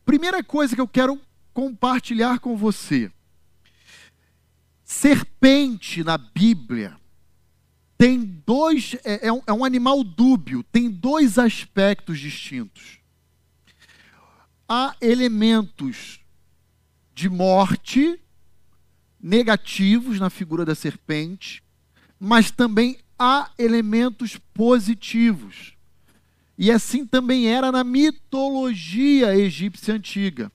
primeira coisa que eu quero compartilhar com você Serpente na Bíblia tem dois, é, é, um, é um animal dúbio, tem dois aspectos distintos. Há elementos de morte negativos na figura da serpente, mas também há elementos positivos. E assim também era na mitologia egípcia antiga.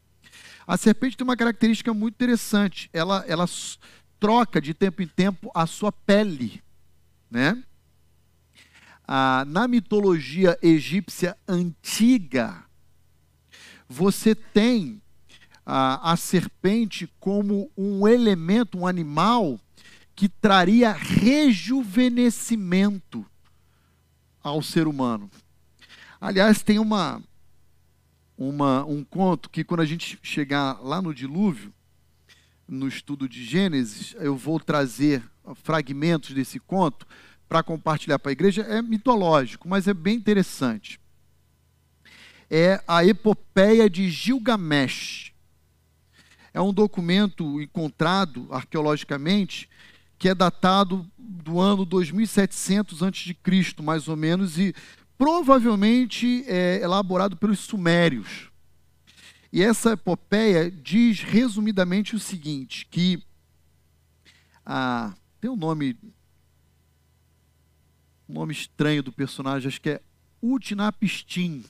A serpente tem uma característica muito interessante. Ela, ela troca de tempo em tempo a sua pele, né? Ah, na mitologia egípcia antiga, você tem ah, a serpente como um elemento, um animal que traria rejuvenescimento ao ser humano. Aliás, tem uma, uma, um conto que quando a gente chegar lá no dilúvio, no estudo de Gênesis, eu vou trazer fragmentos desse conto para compartilhar para a igreja. É mitológico, mas é bem interessante. É a epopeia de Gilgamesh. É um documento encontrado arqueologicamente que é datado do ano 2700 a.C., mais ou menos, e provavelmente é elaborado pelos sumérios. E essa epopeia diz resumidamente o seguinte, que ah, tem um nome um nome estranho do personagem, acho que é Utnapishtim.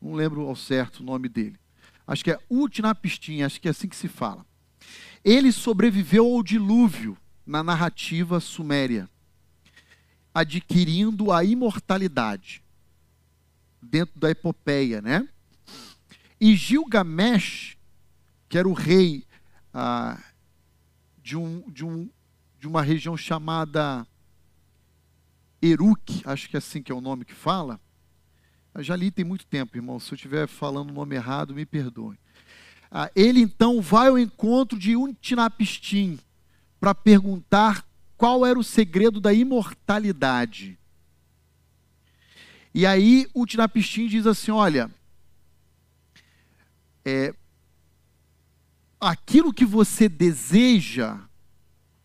Não lembro ao certo o nome dele. Acho que é Utnapishtim, acho que é assim que se fala. Ele sobreviveu ao dilúvio na narrativa suméria, adquirindo a imortalidade dentro da epopeia, né? E Gilgamesh, que era o rei ah, de, um, de, um, de uma região chamada Eruk, acho que é assim que é o nome que fala. Eu já li tem muito tempo, irmão. Se eu estiver falando o nome errado, me perdoe. Ah, ele então vai ao encontro de Utnapishtim, para perguntar qual era o segredo da imortalidade. E aí o Tinapistim diz assim: olha, é, aquilo que você deseja,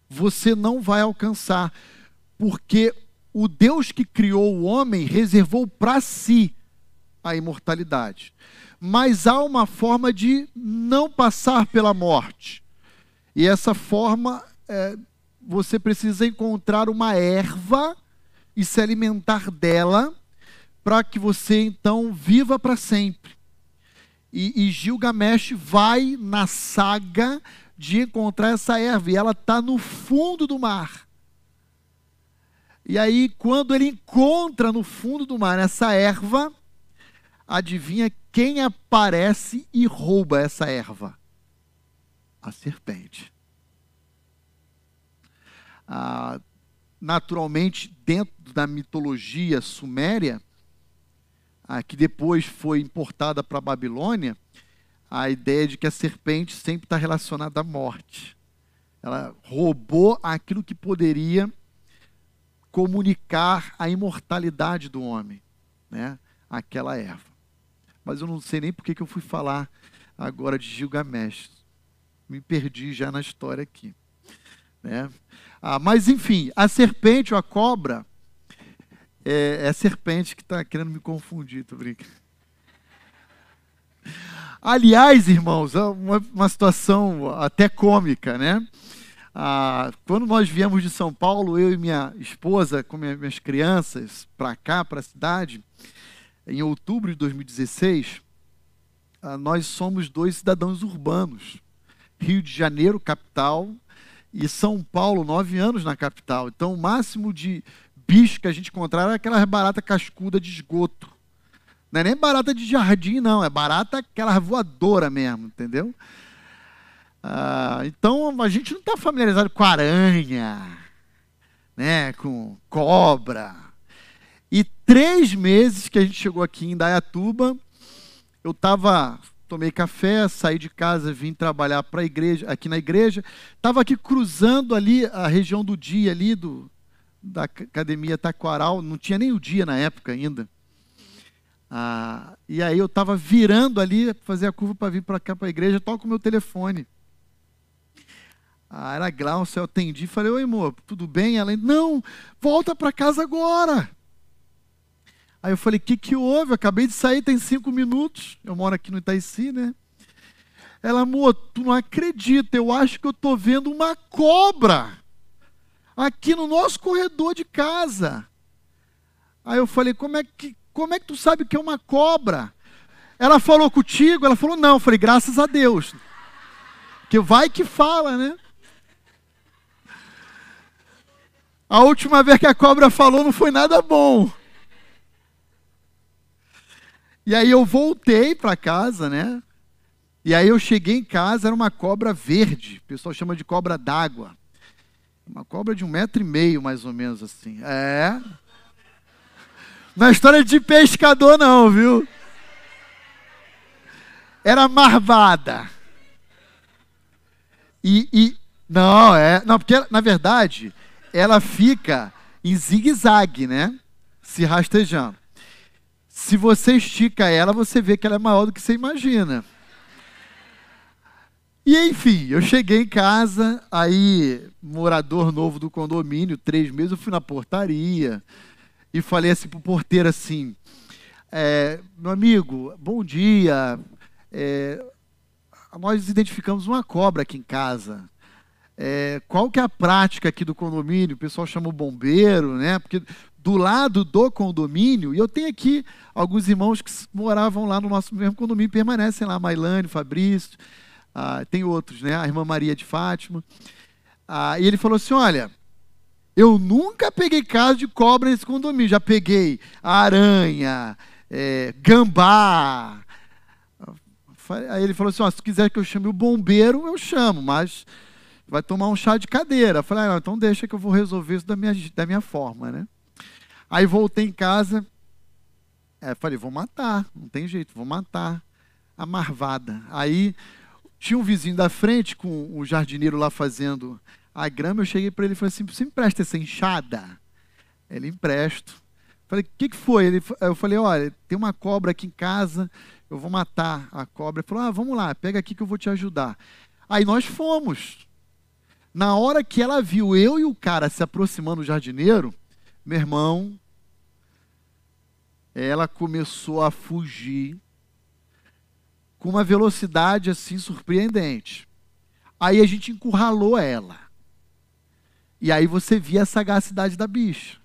você não vai alcançar, porque o Deus que criou o homem reservou para si a imortalidade. Mas há uma forma de não passar pela morte. E essa forma é, você precisa encontrar uma erva e se alimentar dela para que você então viva para sempre. E, e, Gilgamesh vai na saga de encontrar essa erva e ela está no fundo do mar. E aí, quando ele encontra no fundo do mar essa erva, adivinha quem aparece e rouba essa erva? A serpente ah, naturalmente dentro da mitologia suméria, ah, que depois foi importada para a Babilônia, a ideia de que a serpente sempre está relacionada à morte. Ela roubou aquilo que poderia comunicar a imortalidade do homem, né? aquela erva. Mas eu não sei nem por que eu fui falar agora de Gilgamesh. Me perdi já na história aqui. Né? Ah, mas enfim, a serpente ou a cobra é, é a serpente que está querendo me confundir, tô brincando. Aliás, irmãos, é uma, uma situação até cômica, né? Ah, quando nós viemos de São Paulo, eu e minha esposa, com minhas crianças, para cá, para a cidade, em outubro de 2016, ah, nós somos dois cidadãos urbanos. Rio de Janeiro, capital, e São Paulo, nove anos na capital. Então, o máximo de bicho que a gente encontrava era aquela barata cascuda de esgoto. Não é nem barata de jardim, não. É barata aquela voadora mesmo, entendeu? Ah, então, a gente não está familiarizado com aranha, né, com cobra. E três meses que a gente chegou aqui em Dayatuba, eu estava tomei café, saí de casa, vim trabalhar para a igreja, aqui na igreja. Estava aqui cruzando ali a região do dia ali do da academia Taquaral, não tinha nem o dia na época ainda. Ah, e aí eu estava virando ali, fazer a curva para vir para cá para a igreja, toco o meu telefone. Ah, era Glaucia, eu atendi, falei, oi amor, tudo bem? Ela, não, volta para casa agora. Aí eu falei, o que, que houve? Eu acabei de sair, tem cinco minutos. Eu moro aqui no Itaici, né? Ela, amor, tu não acredita, eu acho que eu estou vendo uma cobra aqui no nosso corredor de casa. Aí eu falei, como é que, como é que tu sabe que é uma cobra? Ela falou contigo? Ela falou, não. Eu falei, graças a Deus. Que vai que fala, né? A última vez que a cobra falou não foi nada bom. E aí eu voltei para casa, né? E aí eu cheguei em casa, era uma cobra verde, o pessoal chama de cobra d'água. Uma cobra de um metro e meio, mais ou menos assim. É. Não é história de pescador, não, viu? Era marvada. E, e não, é. Não, porque na verdade ela fica em zigue-zague, né? Se rastejando. Se você estica ela, você vê que ela é maior do que você imagina. E enfim, eu cheguei em casa, aí, morador novo do condomínio, três meses, eu fui na portaria e falei assim pro porteiro assim, é, meu amigo, bom dia, é, nós identificamos uma cobra aqui em casa. É, qual que é a prática aqui do condomínio? O pessoal chama o bombeiro, né? Porque do lado do condomínio, e eu tenho aqui alguns irmãos que moravam lá no nosso mesmo condomínio, permanecem lá, Mailane, Fabrício, ah, tem outros, né? A irmã Maria de Fátima. Ah, e ele falou assim: olha, eu nunca peguei caso de cobra nesse condomínio. Já peguei aranha, é, gambá. Aí ele falou assim: oh, se quiser que eu chame o bombeiro, eu chamo, mas vai tomar um chá de cadeira. Eu falei: ah, então deixa que eu vou resolver isso da minha, da minha forma, né? Aí voltei em casa. É, falei: vou matar, não tem jeito, vou matar a marvada. Aí tinha um vizinho da frente com o jardineiro lá fazendo a grama. Eu cheguei para ele e falei assim: Você empresta essa enxada? Ele empresto. Falei: O que, que foi? Ele, eu falei: Olha, tem uma cobra aqui em casa, eu vou matar a cobra. Ele falou: Ah, vamos lá, pega aqui que eu vou te ajudar. Aí nós fomos. Na hora que ela viu eu e o cara se aproximando do jardineiro, meu irmão, ela começou a fugir com uma velocidade assim surpreendente. Aí a gente encurralou ela. E aí você via a sagacidade da bicha.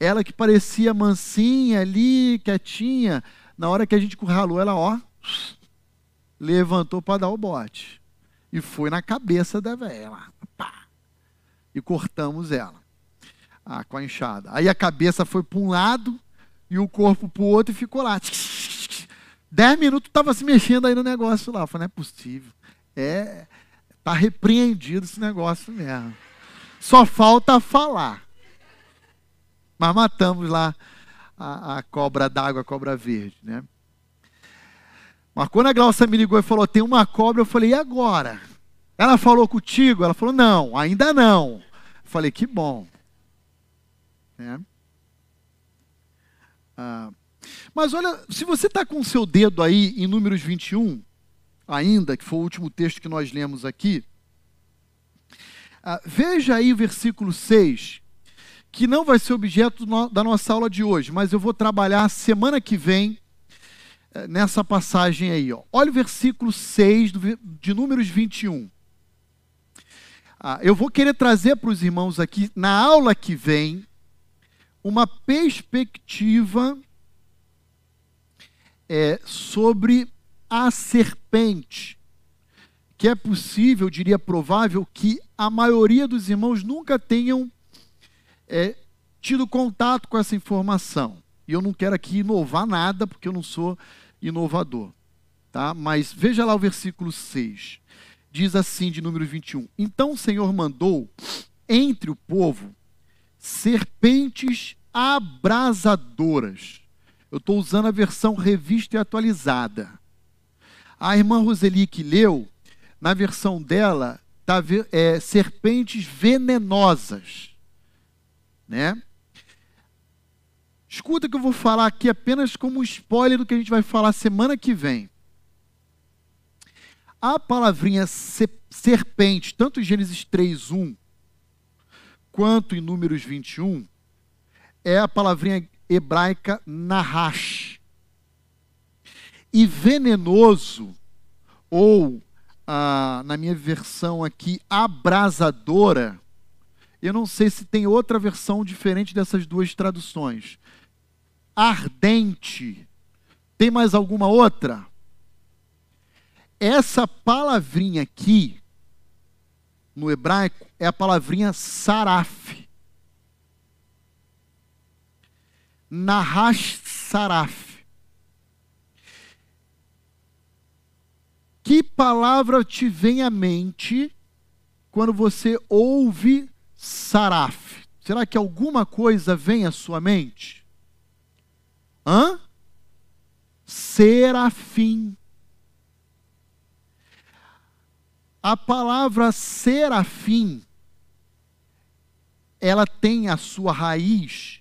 Ela que parecia mansinha ali, quietinha, na hora que a gente encurralou ela, ó, levantou para dar o bote. E foi na cabeça da velha. E cortamos ela. Ah, com a enxada. Aí a cabeça foi para um lado e o corpo para o outro e ficou lá. Dez minutos estava se mexendo aí no negócio lá. Eu falei, não é possível. É, tá repreendido esse negócio mesmo. Só falta falar. Mas matamos lá a, a cobra d'água, a cobra verde, né? Mas quando a Glaucia me ligou e falou, tem uma cobra, eu falei, e agora? Ela falou contigo? Ela falou, não, ainda não. Eu falei, que bom. É. Ah, mas olha, se você está com o seu dedo aí em Números 21, ainda, que foi o último texto que nós lemos aqui, uh, veja aí o versículo 6, que não vai ser objeto da nossa aula de hoje, mas eu vou trabalhar semana que vem uh, nessa passagem aí. Ó. Olha o versículo 6 do, de Números 21. Uh, ah, eu vou querer trazer para os irmãos aqui, na aula que vem, uma perspectiva é, sobre a serpente, que é possível, diria provável, que a maioria dos irmãos nunca tenham é, tido contato com essa informação. E eu não quero aqui inovar nada, porque eu não sou inovador. Tá? Mas veja lá o versículo 6. Diz assim, de número 21. Então o Senhor mandou entre o povo serpentes abrasadoras eu estou usando a versão revista e atualizada. A irmã Roseli que leu, na versão dela, tá, é, serpentes venenosas. Né? Escuta que eu vou falar aqui apenas como um spoiler do que a gente vai falar semana que vem. A palavrinha serpente, tanto em Gênesis 3:1 quanto em Números 21, é a palavrinha hebraica nahash. E venenoso, ou ah, na minha versão aqui, abrasadora, eu não sei se tem outra versão diferente dessas duas traduções. Ardente. Tem mais alguma outra? Essa palavrinha aqui, no hebraico, é a palavrinha saraf. Nahash Saraf. Que palavra te vem à mente quando você ouve Saraf? Será que alguma coisa vem à sua mente? Hã? Serafim. A palavra serafim, ela tem a sua raiz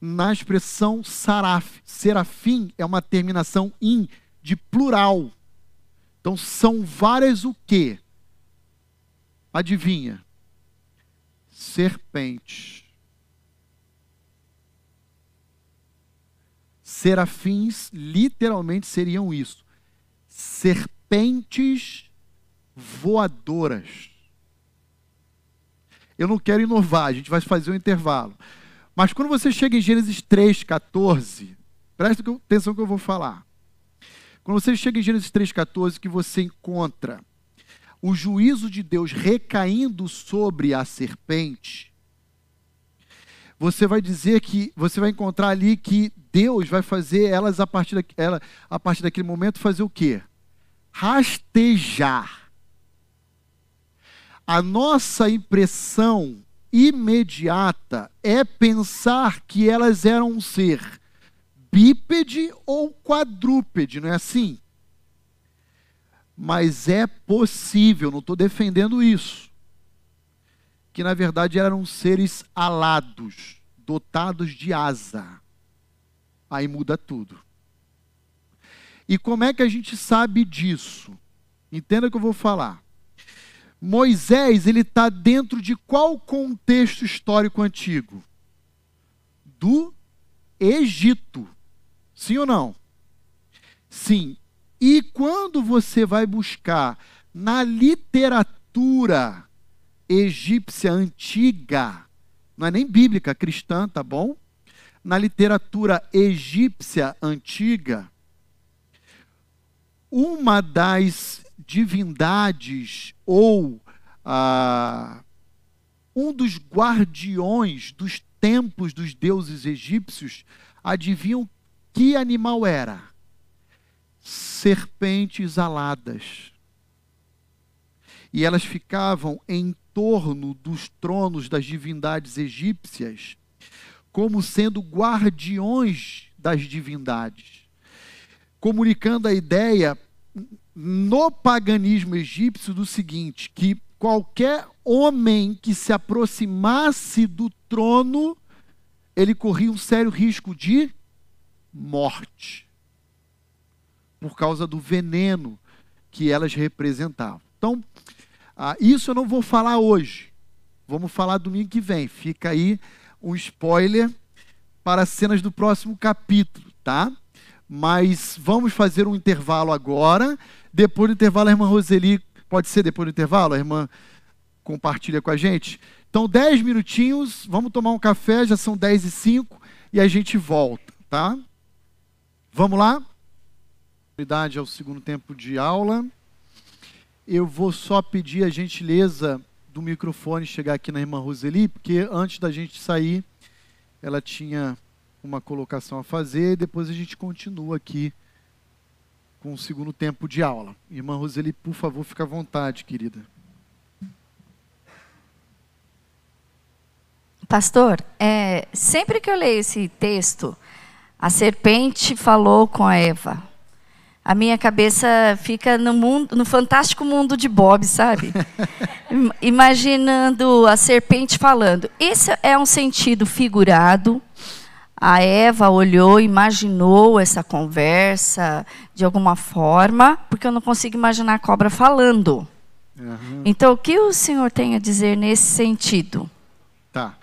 na expressão saraf. Serafim é uma terminação in de plural. Então são várias o quê? Adivinha? Serpentes. Serafins literalmente seriam isso. Serpentes voadoras. Eu não quero inovar, a gente vai fazer um intervalo. Mas quando você chega em Gênesis 3,14, presta atenção que eu vou falar. Quando você chega em Gênesis 3,14, que você encontra o juízo de Deus recaindo sobre a serpente, você vai dizer que você vai encontrar ali que Deus vai fazer elas a partir, da, ela, a partir daquele momento fazer o quê? Rastejar. A nossa impressão imediata é pensar que elas eram um ser bípede ou quadrúpede, não é assim? Mas é possível, não estou defendendo isso, que na verdade eram seres alados, dotados de asa. Aí muda tudo. E como é que a gente sabe disso? Entenda o que eu vou falar. Moisés, ele está dentro de qual contexto histórico antigo? Do Egito. Sim ou não? Sim. E quando você vai buscar na literatura egípcia antiga, não é nem bíblica, cristã, tá bom? Na literatura egípcia antiga, uma das divindades ou ah, um dos guardiões dos templos dos deuses egípcios, adivinham que animal era? Serpentes aladas. E elas ficavam em torno dos tronos das divindades egípcias, como sendo guardiões das divindades, comunicando a ideia no paganismo egípcio do seguinte: que qualquer homem que se aproximasse do trono, ele corria um sério risco de morte, por causa do veneno que elas representavam. Então, ah, isso eu não vou falar hoje. Vamos falar domingo que vem. Fica aí um spoiler para as cenas do próximo capítulo, tá? Mas vamos fazer um intervalo agora. Depois do intervalo, a irmã Roseli, pode ser depois do intervalo? A irmã compartilha com a gente. Então, 10 minutinhos, vamos tomar um café, já são 10 e 5 e a gente volta, tá? Vamos lá? Prioridade ao segundo tempo de aula. Eu vou só pedir a gentileza do microfone chegar aqui na irmã Roseli, porque antes da gente sair, ela tinha uma colocação a fazer e depois a gente continua aqui com o segundo tempo de aula. Irmã Roseli, por favor, fique à vontade, querida. Pastor, é, sempre que eu leio esse texto, a serpente falou com a Eva. A minha cabeça fica no mundo, no fantástico mundo de Bob, sabe? Imaginando a serpente falando. Esse é um sentido figurado a Eva olhou, imaginou essa conversa de alguma forma, porque eu não consigo imaginar a cobra falando. Uhum. Então, o que o senhor tem a dizer nesse sentido? Tá.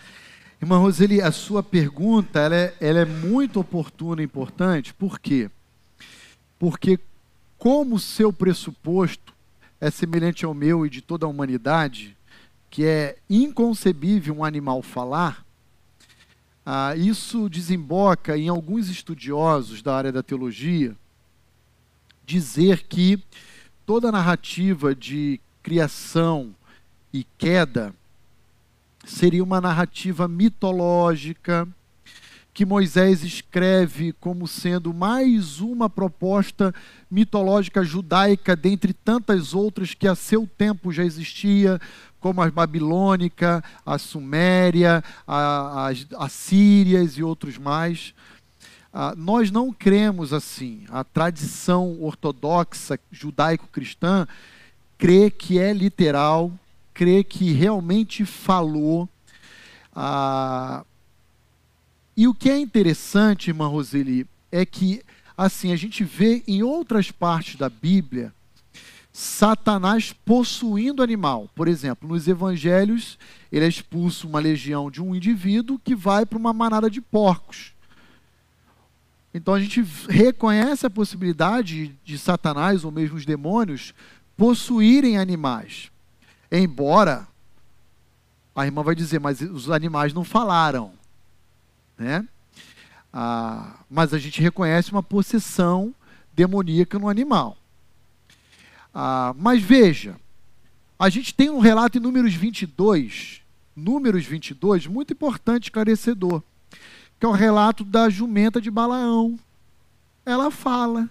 Irmã Roseli, a sua pergunta ela é, ela é muito oportuna e importante, por quê? Porque, como o seu pressuposto é semelhante ao meu e de toda a humanidade, que é inconcebível um animal falar, ah, isso desemboca em alguns estudiosos da área da teologia dizer que toda narrativa de criação e queda seria uma narrativa mitológica que Moisés escreve como sendo mais uma proposta mitológica judaica dentre tantas outras que a seu tempo já existia, como a babilônica, a suméria, as assírias e outros mais. ah, nós não cremos assim. A tradição ortodoxa judaico-cristã crê que é literal, crê que realmente falou. Ah, e o que é interessante, irmã Roseli, é que assim a gente vê em outras partes da Bíblia Satanás possuindo animal. Por exemplo, nos evangelhos, ele é expulso uma legião de um indivíduo que vai para uma manada de porcos. Então a gente reconhece a possibilidade de Satanás ou mesmo os demônios possuírem animais. Embora a irmã vai dizer, mas os animais não falaram, né? Ah, mas a gente reconhece uma possessão demoníaca no animal. Ah, mas veja, a gente tem um relato em Números 22, Números 22, muito importante, esclarecedor, que é o relato da jumenta de Balaão. Ela fala.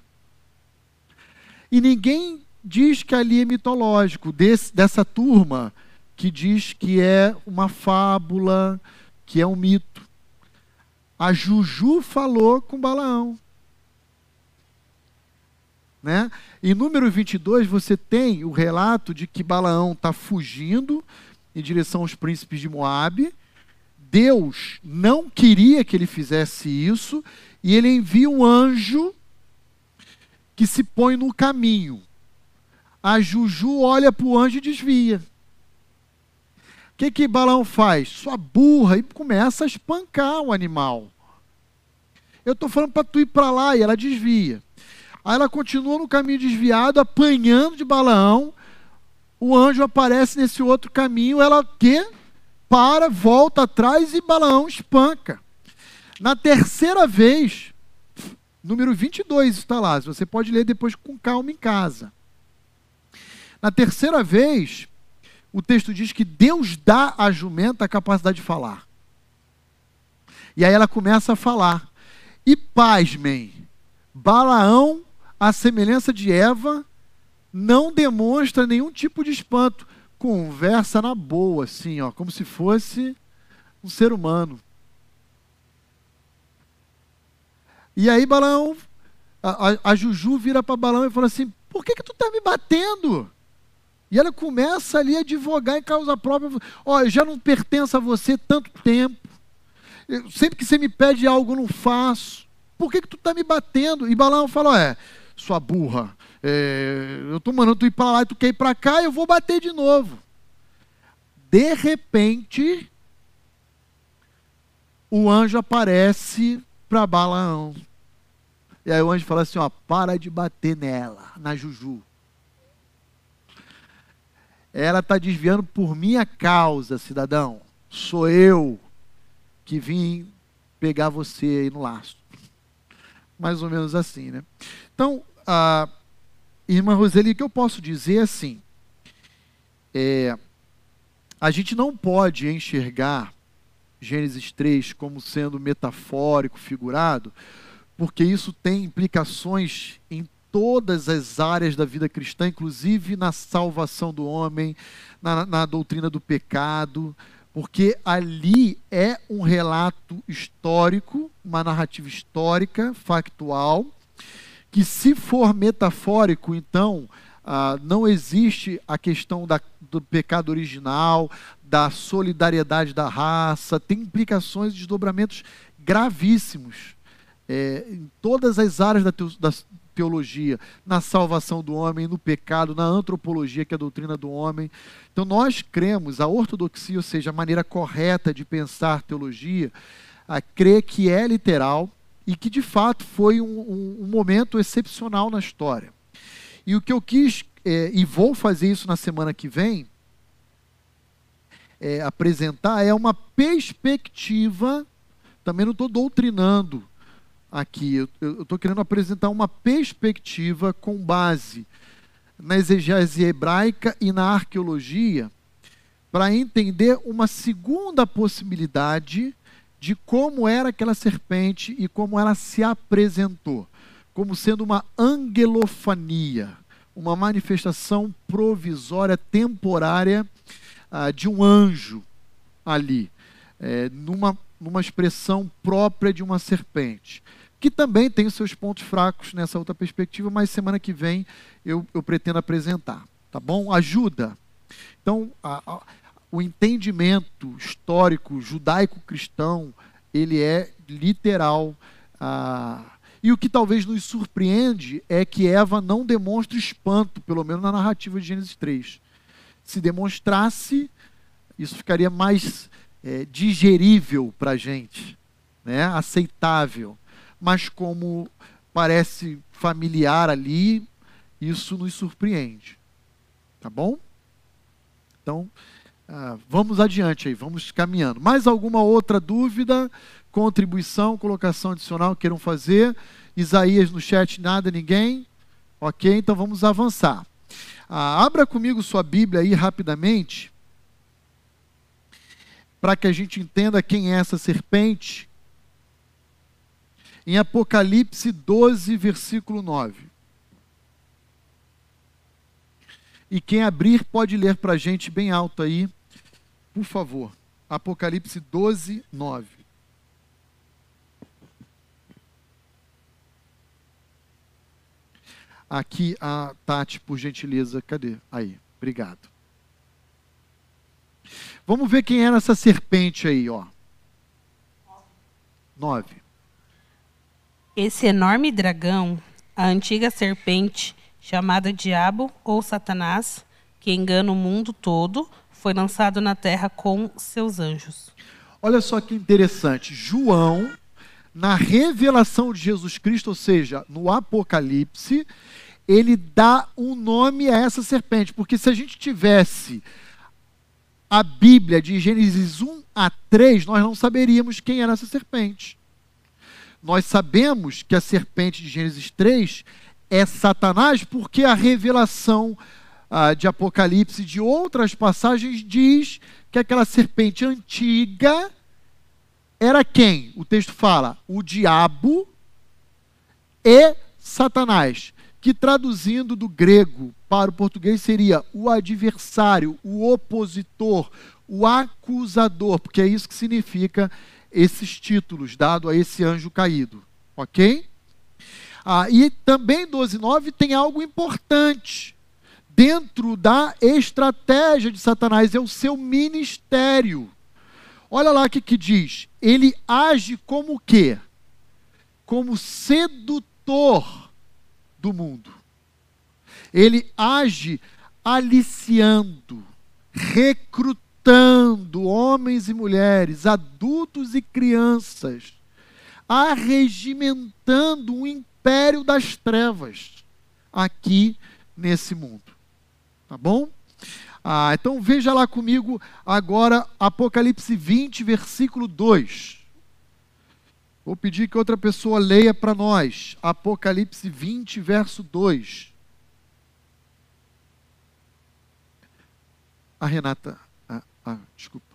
E ninguém diz que ali é mitológico, desse, dessa turma que diz que é uma fábula, que é um mito. A Juju falou com Balaão. Né? Em número 22, você tem o relato de que Balaão está fugindo em direção aos príncipes de Moabe. Deus não queria que ele fizesse isso, e ele envia um anjo que se põe no caminho. A Juju olha para o anjo e desvia. O que, que Balaão faz? Sua burra e começa a espancar o animal. Eu estou falando para tu ir para lá e ela desvia. Aí ela continua no caminho desviado, apanhando de Balaão. O anjo aparece nesse outro caminho, ela que para, volta atrás e Balaão espanca. Na terceira vez, número 22 está lá, você pode ler depois com calma em casa. Na terceira vez, o texto diz que Deus dá à jumenta a capacidade de falar. E aí ela começa a falar. E pasmem, Balaão, a semelhança de Eva, não demonstra nenhum tipo de espanto. Conversa na boa, assim, ó, como se fosse um ser humano. E aí Balaão, a, a, a Juju vira para Balaão e fala assim: Por que, que tu está me batendo? E ela começa ali a advogar em causa própria. Olha, já não pertence a você tanto tempo. Eu, sempre que você me pede algo, eu não faço. Por que, que tu está me batendo? E Balaão fala: é, sua burra, é, eu estou mandando tu ir para lá e tu quer ir para cá, eu vou bater de novo. De repente, o anjo aparece para Balaão. E aí o anjo fala assim: ó, para de bater nela, na Juju ela está desviando por minha causa, cidadão. Sou eu que vim pegar você aí no laço. Mais ou menos assim, né? Então, a irmã Roseli, o que eu posso dizer é assim, é, a gente não pode enxergar Gênesis 3 como sendo metafórico, figurado, porque isso tem implicações em todas as áreas da vida cristã, inclusive na salvação do homem, na, na doutrina do pecado, porque ali é um relato histórico, uma narrativa histórica, factual, que se for metafórico, então ah, não existe a questão da, do pecado original, da solidariedade da raça, tem implicações e desdobramentos gravíssimos é, em todas as áreas da, da, teologia, na salvação do homem, no pecado, na antropologia, que é a doutrina do homem. Então nós cremos, a ortodoxia, ou seja, a maneira correta de pensar teologia, a crer que é literal e que de fato foi um, um, um momento excepcional na história. E o que eu quis, é, e vou fazer isso na semana que vem, é, apresentar é uma perspectiva, também não estou doutrinando, aqui. Eu estou querendo apresentar uma perspectiva com base na exegese hebraica e na arqueologia, para entender uma segunda possibilidade de como era aquela serpente e como ela se apresentou, como sendo uma angelofania, uma manifestação provisória, temporária ah, de um anjo ali, é, numa, numa expressão própria de uma serpente. que também tem os seus pontos fracos nessa outra perspectiva, mas semana que vem eu, eu pretendo apresentar. Tá bom? Ajuda. Então, a, a, o entendimento histórico judaico-cristão, ele é literal. Ah, e o que talvez nos surpreende é que Eva não demonstra espanto, pelo menos na narrativa de Gênesis 3. Se demonstrasse, isso ficaria mais é, digerível para a gente, né? aceitável. Mas como parece familiar ali, isso nos surpreende. Tá bom? Então, ah, vamos adiante aí, vamos caminhando. Mais alguma outra dúvida? contribuição, colocação adicional queiram fazer. Isaías no chat, nada, ninguém? Ok, então vamos avançar. Ah, abra comigo sua Bíblia aí rapidamente, para que a gente entenda quem é essa serpente. Em Apocalipse 12, versículo 9. E quem abrir pode ler para a gente bem alto aí, por favor. Apocalipse 12, 9. Aqui a Tati, por gentileza, cadê? Aí, obrigado. Vamos ver quem era essa serpente aí, ó. Nove. Esse enorme dragão, a antiga serpente, chamada Diabo ou Satanás, que engana o mundo todo, foi lançado na terra com seus anjos. Olha só que interessante. João, na revelação de Jesus Cristo, ou seja, no Apocalipse, ele dá um nome a essa serpente, porque se a gente tivesse a Bíblia de Gênesis 1 a 3, nós não saberíamos quem era essa serpente. Nós sabemos que a serpente de Gênesis 3 é Satanás, porque a revelação ah, de Apocalipse de outras passagens diz que aquela serpente antiga era quem? O texto fala: o diabo e Satanás que traduzindo do grego para o português seria o adversário, o opositor, o acusador, porque é isso que significa esses títulos dados a esse anjo caído, ok? Ah, e também 12.9 tem algo importante dentro da estratégia de Satanás, é o seu ministério. Olha lá o que, que diz. Ele age como o quê? Como sedutor do mundo. Ele age aliciando, recrutando homens e mulheres, adultos e crianças, arregimentando um império das trevas aqui nesse mundo. Tá bom? Ah, então veja lá comigo agora Apocalipse 20, versículo 2. Vou pedir que outra pessoa leia para nós. Apocalipse 20, verso 2. A Renata. Ah, ah, desculpa.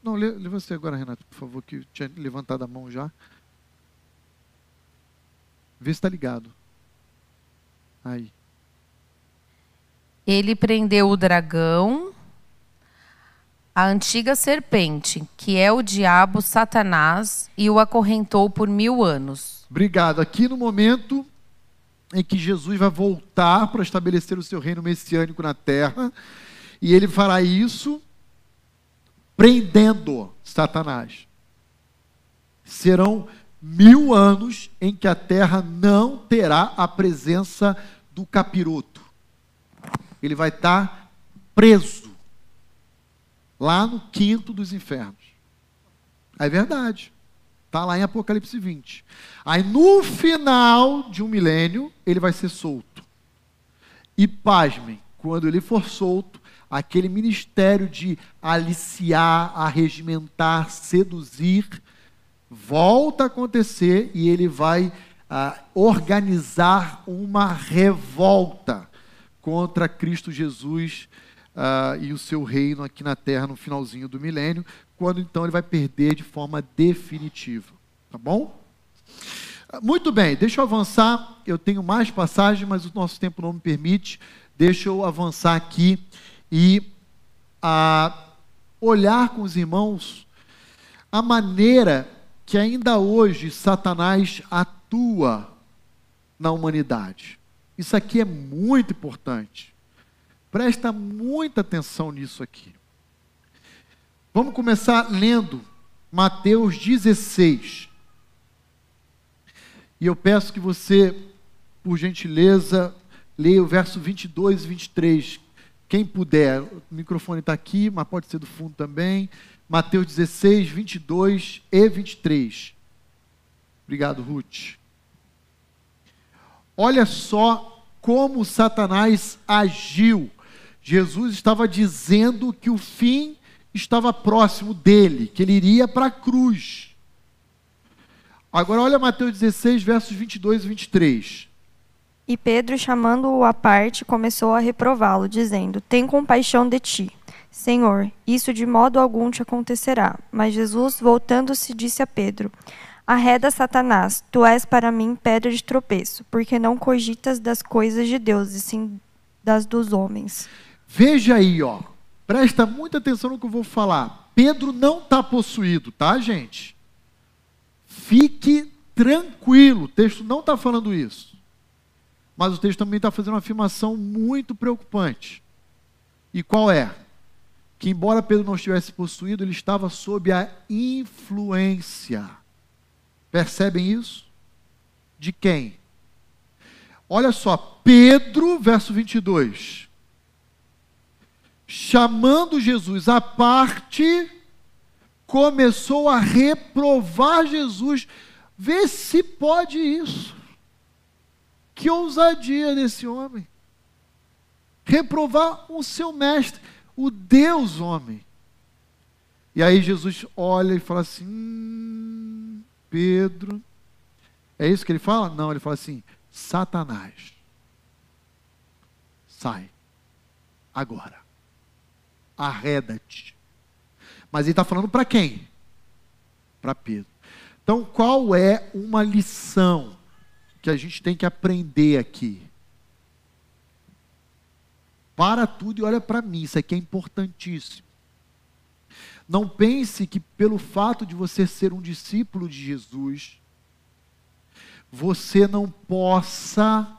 Não, lê, lê você agora, Renata, por favor, que tinha levantado a mão já. Vê se está ligado. Aí. Ele prendeu o dragão a antiga serpente, que é o diabo Satanás, e o acorrentou por mil anos. Obrigado. Aqui no momento em que Jesus vai voltar para estabelecer o seu reino messiânico na terra, e ele fará isso prendendo Satanás. Serão mil anos em que a terra não terá a presença do capiroto. Ele vai estar preso lá no quinto dos infernos. É verdade. Está lá em Apocalipse 20. Aí no final de um milênio, ele vai ser solto. E pasmem, quando ele for solto, aquele ministério de aliciar, arregimentar, seduzir, volta a acontecer e ele vai ah, organizar uma revolta contra Cristo Jesus uh, e o seu reino aqui na terra no finalzinho do milênio, quando então ele vai perder de forma definitiva. Tá bom? Muito bem, deixa eu avançar. Eu tenho mais passagens, mas o nosso tempo não me permite. Deixa eu avançar aqui e uh, olhar com os irmãos a maneira que ainda hoje Satanás atua na humanidade. Isso aqui é muito importante. Presta muita atenção nisso aqui. Vamos começar lendo Mateus 16. E eu peço que você, por gentileza, leia o verso 22 e 23. Quem puder, o microfone está aqui, mas pode ser do fundo também. Mateus 16, 22 e 23. Obrigado, Ruth. Olha só como Satanás agiu. Jesus estava dizendo que o fim estava próximo dele, que ele iria para a cruz. Agora olha Mateus 16, versos 22 e 23. E Pedro, chamando-o à parte, começou a reprová-lo, dizendo: Tem compaixão de ti, Senhor, isso de modo algum te acontecerá. Mas Jesus, voltando-se, disse a Pedro: Arreda Satanás, tu és para mim pedra de tropeço, porque não cogitas das coisas de Deus, e sim das dos homens. Veja aí, ó. Presta muita atenção no que eu vou falar. Pedro não está possuído, tá, gente? Fique tranquilo, o texto não está falando isso. Mas o texto também está fazendo uma afirmação muito preocupante. E qual é? Que, embora Pedro não estivesse possuído, ele estava sob a influência. Percebem isso? De quem? Olha só, Pedro, verso 22. Chamando Jesus à parte, começou a reprovar Jesus. Vê se pode isso. Que ousadia desse homem. Reprovar o seu mestre, o Deus homem. E aí Jesus olha e fala assim: hum, Pedro. É isso que ele fala? Não, ele fala assim: Satanás, sai agora, arreda-te. Mas ele está falando para quem? Para Pedro. Então, qual é uma lição que a gente tem que aprender aqui? Para tudo e olha para mim, isso aqui é importantíssimo. Não pense que pelo fato de você ser um discípulo de Jesus, você não possa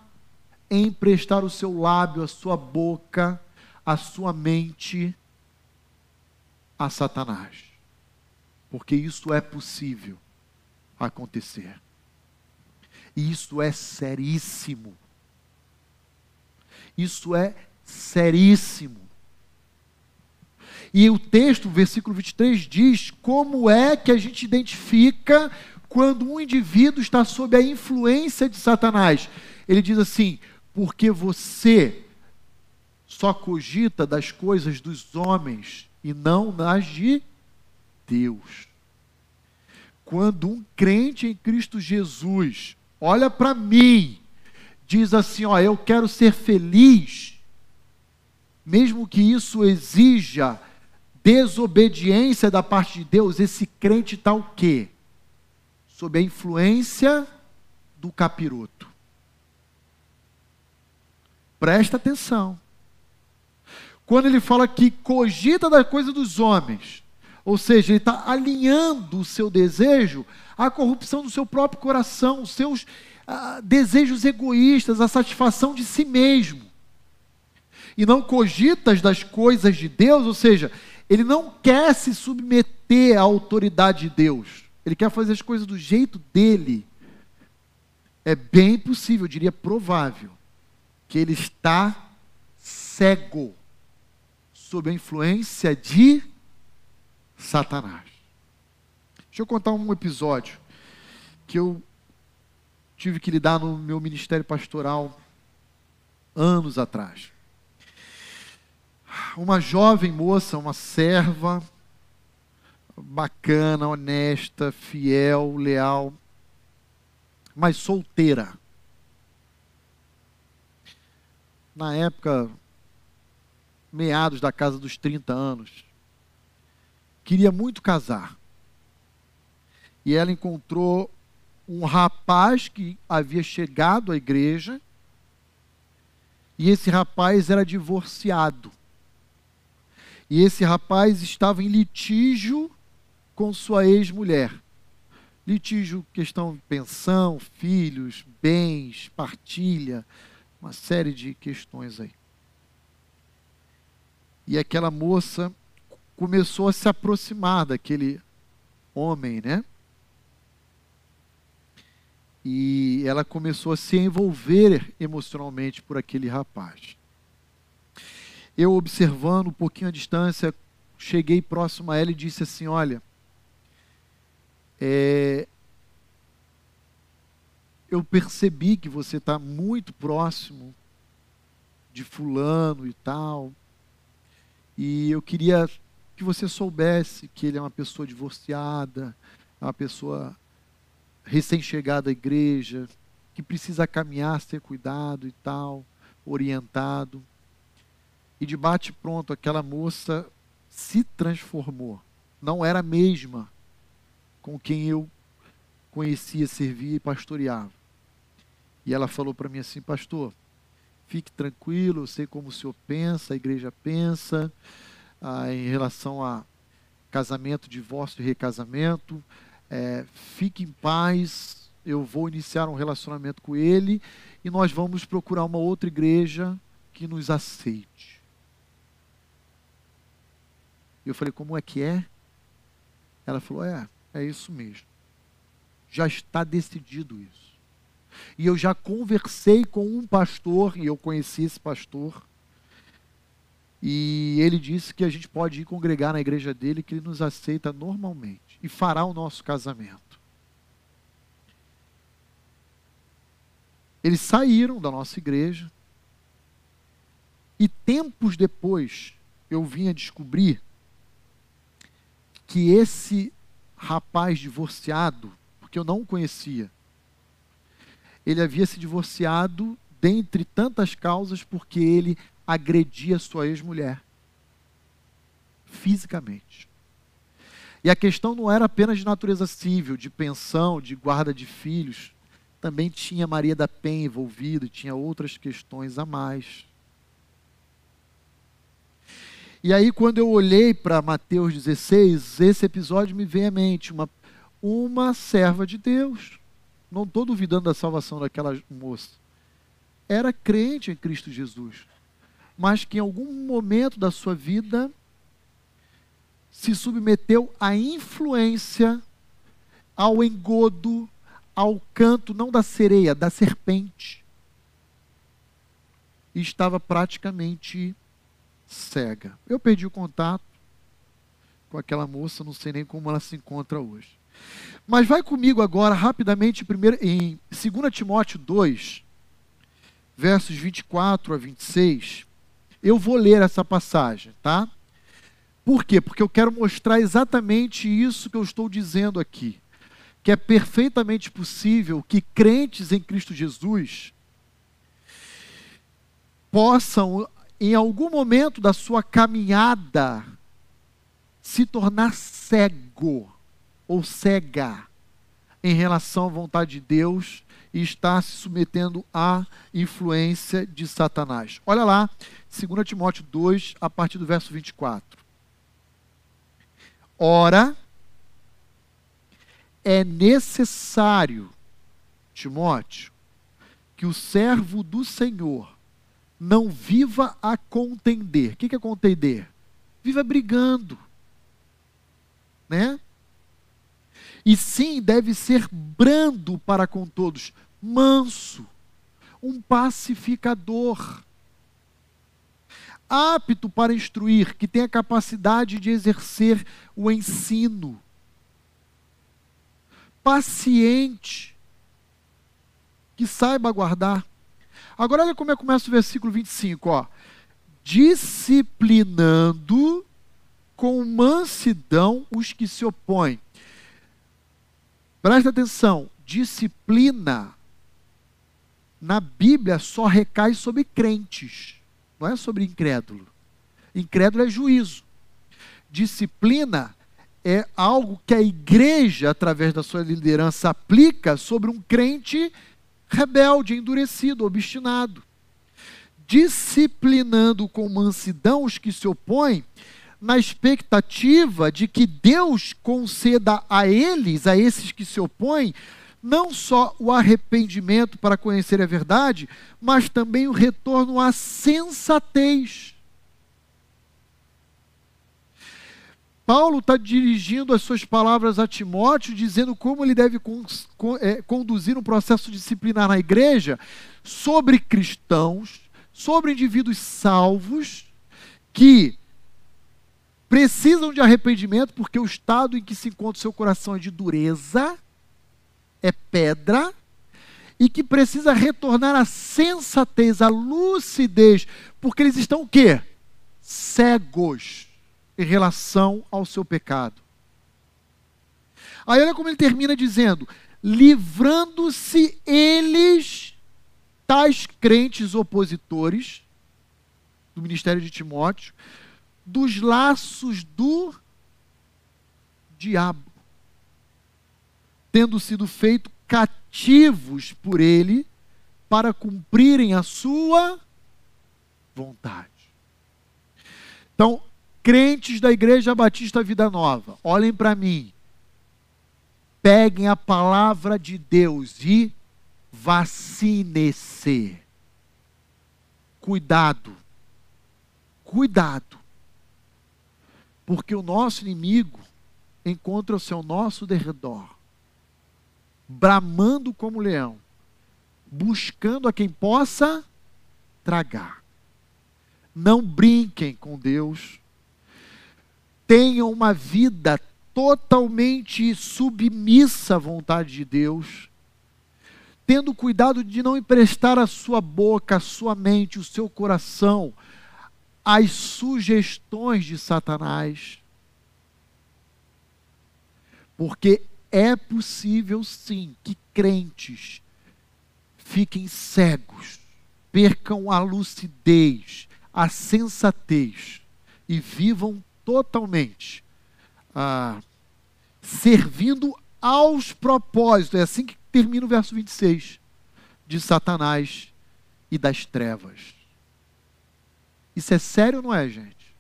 emprestar o seu lábio, a sua boca, a sua mente a Satanás. Porque isso é possível acontecer. E isso é seríssimo. Isso é seríssimo. E o texto, versículo 23, diz como é que a gente identifica quando um indivíduo está sob a influência de Satanás. Ele diz assim: porque você só cogita das coisas dos homens e não nas de Deus. Quando um crente em Cristo Jesus olha para mim, diz assim: Ó, eu quero ser feliz, mesmo que isso exija desobediência da parte de Deus, esse crente está o quê? Sob a influência do capiroto. Presta atenção. Quando ele fala que cogita da coisa dos homens, ou seja, ele está alinhando o seu desejo à corrupção do seu próprio coração, os seus ah, desejos egoístas, a satisfação de si mesmo. E não cogitas das coisas de Deus, ou seja, ele não quer se submeter à autoridade de Deus. Ele quer fazer as coisas do jeito dele. É bem possível, eu diria provável, que ele está cego sob a influência de Satanás. Deixa eu contar um episódio que eu tive que lidar no meu ministério pastoral anos atrás uma jovem moça, uma serva, bacana, honesta, fiel, leal, mas solteira. Na época, meados da casa dos 30 anos, queria muito casar. E ela encontrou um rapaz que havia chegado à igreja, e esse rapaz era divorciado. E esse rapaz estava em litígio com sua ex-mulher. Litígio, questão de pensão, filhos, bens, partilha, uma série de questões aí. E aquela moça começou a se aproximar daquele homem, né? E ela começou a se envolver emocionalmente por aquele rapaz. Eu, observando um pouquinho a distância, cheguei próximo a ela e disse assim: Olha, é, eu percebi que você está muito próximo de Fulano e tal, e eu queria que você soubesse que ele é uma pessoa divorciada, é uma pessoa recém-chegada à igreja, que precisa caminhar, ser cuidado e tal, orientado. E de bate pronto, aquela moça se transformou. Não era a mesma com quem eu conhecia, servia e pastoreava. E ela falou para mim assim, pastor, fique tranquilo, eu sei como o senhor pensa, a igreja pensa, ah, em relação a casamento, divórcio e recasamento. É, fique em paz, eu vou iniciar um relacionamento com ele e nós vamos procurar uma outra igreja que nos aceite. E eu falei, como é que é? Ela falou, é, é isso mesmo. Já está decidido isso. E eu já conversei com um pastor, e eu conheci esse pastor, e ele disse que a gente pode ir congregar na igreja dele, que ele nos aceita normalmente e fará o nosso casamento. Eles saíram da nossa igreja, e tempos depois eu vim a descobrir que esse rapaz divorciado, porque eu não o conhecia, ele havia se divorciado dentre tantas causas porque ele agredia sua ex-mulher fisicamente. E a questão não era apenas de natureza civil, de pensão, de guarda de filhos. Também tinha Maria da Penha envolvida, tinha outras questões a mais. E aí, quando eu olhei para Mateus 16, esse episódio me veio à mente. Uma, uma serva de Deus. Não estou duvidando da salvação daquela moça. Era crente em Cristo Jesus. Mas que em algum momento da sua vida se submeteu à influência, ao engodo, ao canto, não da sereia, da serpente. E estava praticamente cega. Eu perdi o contato com aquela moça, não sei nem como ela se encontra hoje. Mas vai comigo agora, rapidamente, primeiro, em 2 Timóteo 2, versos 24 a 26. Eu vou ler essa passagem, tá? Por quê? Porque eu quero mostrar exatamente isso que eu estou dizendo aqui. Que é perfeitamente possível que crentes em Cristo Jesus possam em algum momento da sua caminhada, se tornar cego ou cega em relação à vontade de Deus e estar se submetendo à influência de Satanás. Olha lá, 2 Timóteo 2, a partir do verso 24. Ora, é necessário, Timóteo, que o servo do Senhor não viva a contender. O que é contender? Viva brigando. Né? E sim, deve ser brando para com todos, manso, um pacificador, apto para instruir, que tem a capacidade de exercer o ensino, paciente, que saiba aguardar. Agora olha como é começa o versículo 25, ó. Disciplinando com mansidão os que se opõem. Presta atenção, disciplina na Bíblia só recai sobre crentes, não é sobre incrédulo. Incrédulo é juízo. Disciplina é algo que a igreja, através da sua liderança, aplica sobre um crente rebelde, endurecido, obstinado. Disciplinando com mansidão os que se opõem, na expectativa de que Deus conceda a eles, a esses que se opõem, não só o arrependimento para conhecer a verdade, mas também o retorno à sensatez. Paulo está dirigindo as suas palavras a Timóteo, dizendo como ele deve con con é, conduzir um processo disciplinar na igreja sobre cristãos, sobre indivíduos salvos, que precisam de arrependimento, porque o estado em que se encontra o seu coração é de dureza, é pedra, e que precisa retornar à sensatez, à lucidez, porque eles estão o quê? Cegos em relação ao seu pecado. Aí olha como ele termina dizendo: livrando-se eles, tais crentes opositores, do ministério de Timóteo, dos laços do diabo, tendo sido feito cativos por ele para cumprirem a sua vontade. Então, crentes da Igreja Batista Vida Nova, olhem para mim. Peguem a palavra de Deus e vacine-se. Cuidado. Cuidado porque o nosso inimigo encontra-se ao nosso derredor, bramando como leão, buscando a quem possa tragar. Não brinquem com Deus. Tenham uma vida totalmente submissa à vontade de Deus, tendo cuidado de não emprestar a sua boca, a sua mente, o seu coração as sugestões de Satanás. Porque é possível sim que crentes fiquem cegos, percam a lucidez, a sensatez e vivam totalmente ah, servindo aos propósitos. É assim que termina o verso 26 de Satanás e das trevas. Isso é sério ou não é, gente?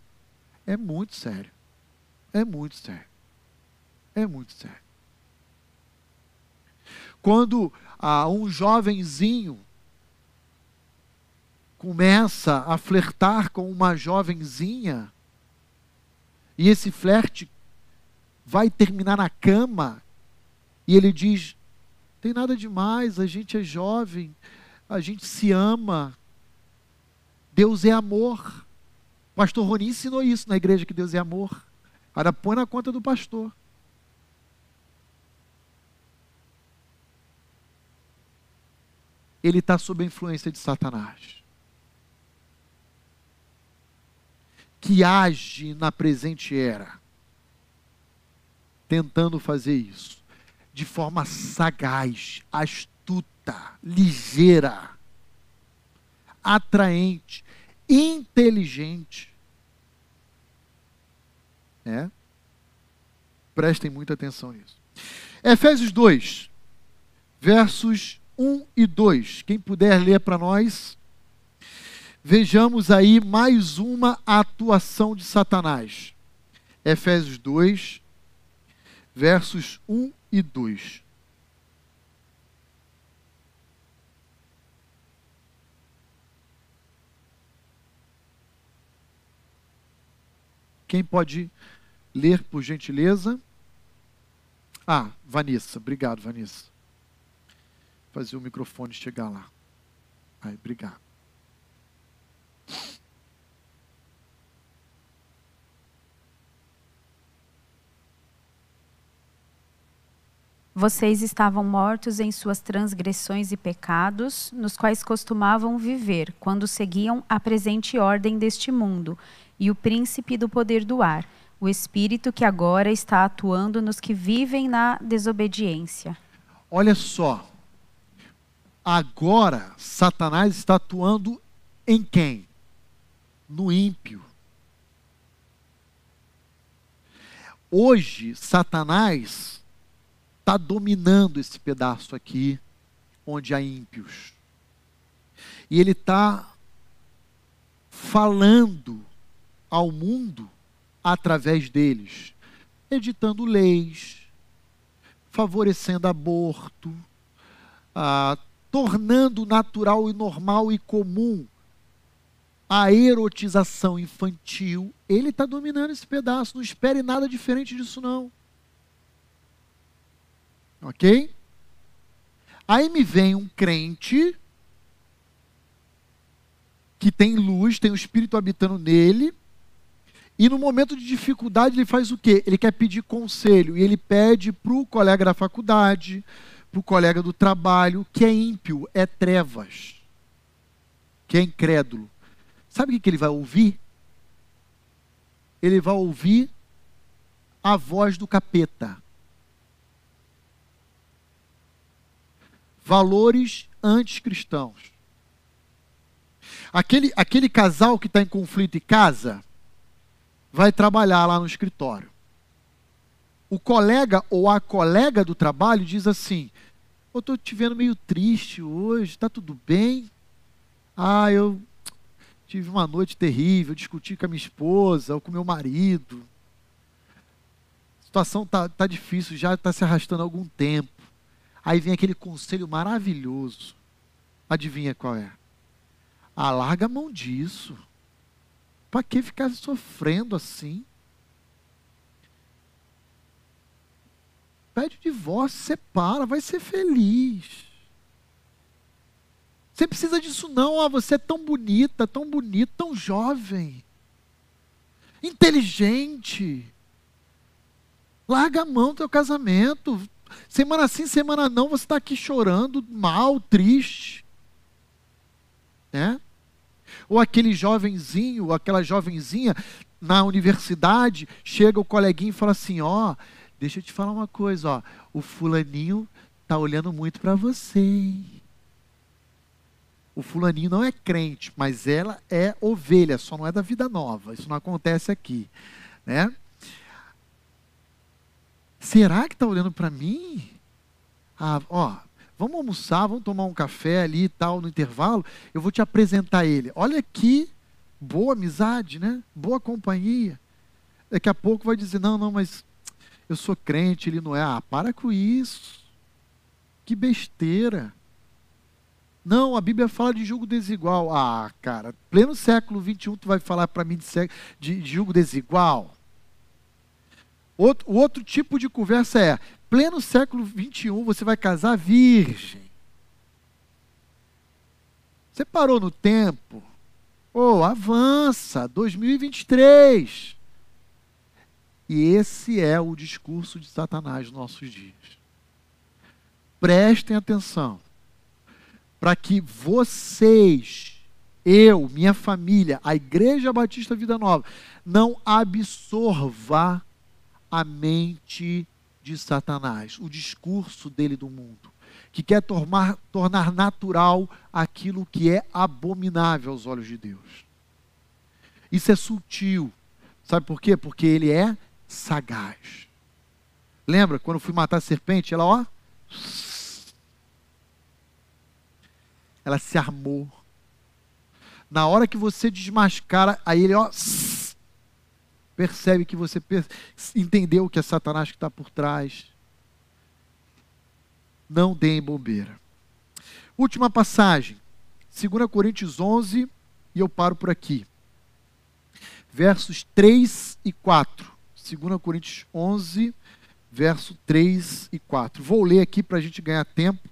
É muito sério. É muito sério. É muito sério. Quando ah, um jovenzinho começa a flertar com uma jovenzinha, e esse flerte vai terminar na cama, e ele diz: tem nada demais, a gente é jovem, a gente se ama, Deus é amor. Pastor Roni ensinou isso na igreja, que Deus é amor. Agora põe na conta do pastor. Ele está sob a influência de Satanás. Que age na presente era, tentando fazer isso de forma sagaz, astuta, ligeira, atraente, inteligente. É? Prestem muita atenção nisso. Efésios 2, versos 1 e 2. Quem puder ler para nós, vejamos aí mais uma atuação de Satanás. Efésios 2, versos 1 e 2. Quem pode ler, por gentileza? Ah, Vanessa. Obrigado, Vanessa. Fazer o microfone chegar lá. Aí, obrigado. Vocês estavam mortos em suas transgressões e pecados, nos quais costumavam viver, quando seguiam a presente ordem deste mundo e o príncipe do poder do ar, o espírito que agora está atuando nos que vivem na desobediência. Olha só. Agora Satanás está atuando em quem? No ímpio. Hoje Satanás está dominando esse pedaço aqui onde há ímpios. E ele está falando ao mundo através deles, editando leis, favorecendo aborto, ah, tornando natural e normal e comum a erotização infantil, ele está dominando esse pedaço. Não espere nada diferente disso, não. Ok? Aí me vem um crente que tem luz, tem o Espírito habitando nele, e no momento de dificuldade ele faz o quê? Ele quer pedir conselho, e ele pede para o colega da faculdade, para o colega do trabalho, que é ímpio, é trevas, que é incrédulo. Sabe o que ele vai ouvir? Ele vai ouvir a voz do capeta. Valores anticristãos. Aquele, aquele casal que está em conflito em casa vai trabalhar lá no escritório. O colega ou a colega do trabalho diz assim: Eu estou te vendo meio triste hoje, está tudo bem? Ah, eu Tive uma noite terrível, discuti com a minha esposa ou com meu marido. A situação tá, tá difícil, já está se arrastando há algum tempo. Aí vem aquele conselho maravilhoso. Adivinha qual é? Ah, larga a mão disso. Para que ficar sofrendo assim? Pede o divórcio, separa, vai ser feliz. Você precisa disso não, ah, você é tão bonita, tão bonito, tão jovem, inteligente. Larga a mão do teu casamento. Semana sim, semana não, você está aqui chorando, mal, triste. Né? Ou aquele jovenzinho, ou aquela jovenzinha na universidade, chega o coleguinho e fala assim: Ó, deixa eu te falar uma coisa, ó, o fulaninho tá olhando muito para você. Hein? O fulaninho não é crente, mas ela é ovelha, só não é da vida nova. Isso não acontece aqui, né? Será que está olhando para mim? Ah, ó, vamos almoçar, vamos tomar um café ali e tal no intervalo. Eu vou te apresentar ele. Olha aqui, boa amizade, né? Boa companhia. Daqui a pouco vai dizer não, não, mas eu sou crente, ele não é. Ah, para com isso. Que besteira. Não, a Bíblia fala de julgo desigual. Ah, cara, pleno século XXI, tu vai falar para mim de, de, julgo desigual? Outro, o outro tipo de conversa é: pleno século XXI, você vai casar virgem. Você parou no tempo? Oh, avança, 2023. E esse é o discurso de Satanás nos nossos dias. Prestem atenção para que vocês, eu, minha família, a Igreja Batista Vida Nova, não absorva a mente de Satanás, o discurso dele do mundo, que quer tornar, tornar natural aquilo que é abominável aos olhos de Deus. Isso é sutil. Sabe por quê? Porque ele é sagaz. Lembra quando eu fui matar a serpente? Ela, ó, ela se armou. Na hora que você desmascara, aí ele, ó, percebe que você entendeu que é Satanás que está por trás. Não deem bobeira. Última passagem, 2 Coríntios 11, e eu paro por aqui. Versos 3 e 4. 2 Coríntios 11, verso 3 e 4. Vou ler aqui para a gente ganhar tempo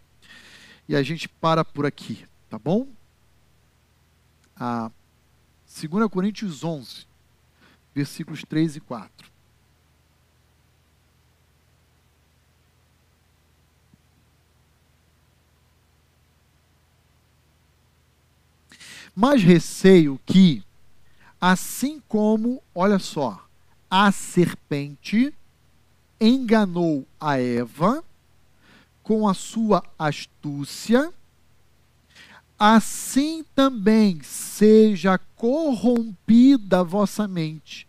e a gente para por aqui, tá bom? A 2 Coríntios 11, versículos 3 e 4. Mas receio que, assim como, olha só, a serpente enganou a Eva, com a sua astúcia, assim também seja corrompida vossa mente,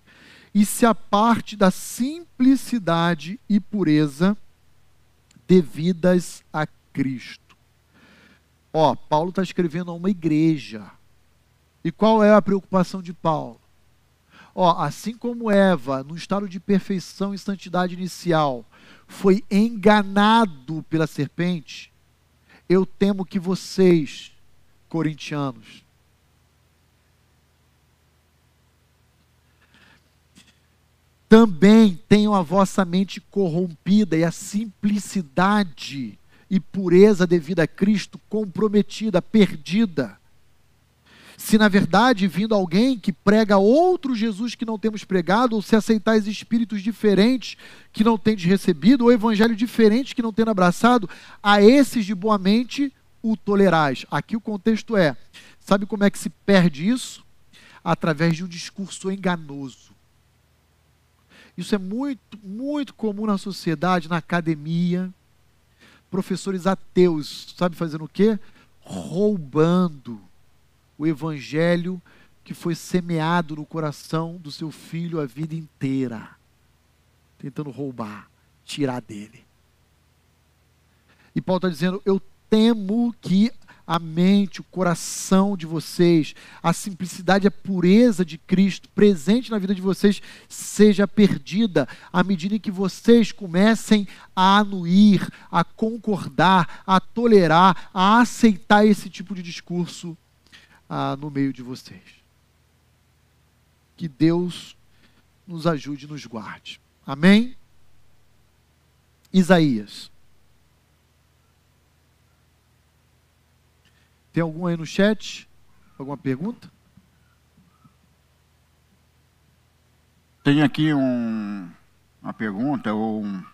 e se aparte da simplicidade e pureza devidas a Cristo. Ó, Paulo está escrevendo a uma igreja. E qual é a preocupação de Paulo? Ó, assim como Eva, no estado de perfeição e santidade inicial, foi enganado pela serpente, eu temo que vocês, corintianos, também tenham a vossa mente corrompida e a simplicidade e pureza devida a Cristo comprometida, perdida. Se na verdade vindo alguém que prega outro Jesus que não temos pregado, ou se aceitais espíritos diferentes que não tendes recebido, ou evangelho diferente que não tendes abraçado, a esses de boa mente o tolerais. Aqui o contexto é: sabe como é que se perde isso? Através de um discurso enganoso. Isso é muito, muito comum na sociedade, na academia. Professores ateus, sabe fazendo o quê? Roubando o evangelho que foi semeado no coração do seu filho a vida inteira. Tentando roubar, tirar dele. E Paulo está dizendo: Eu temo que a mente, o coração de vocês, a simplicidade, a pureza de Cristo presente na vida de vocês seja perdida à medida em que vocês comecem a anuir, a concordar, a tolerar, a aceitar esse tipo de discurso no meio de vocês. Que Deus nos ajude e nos guarde. Amém? Isaías. Tem algum aí no chat? Alguma pergunta? Tem aqui um, uma pergunta ou um,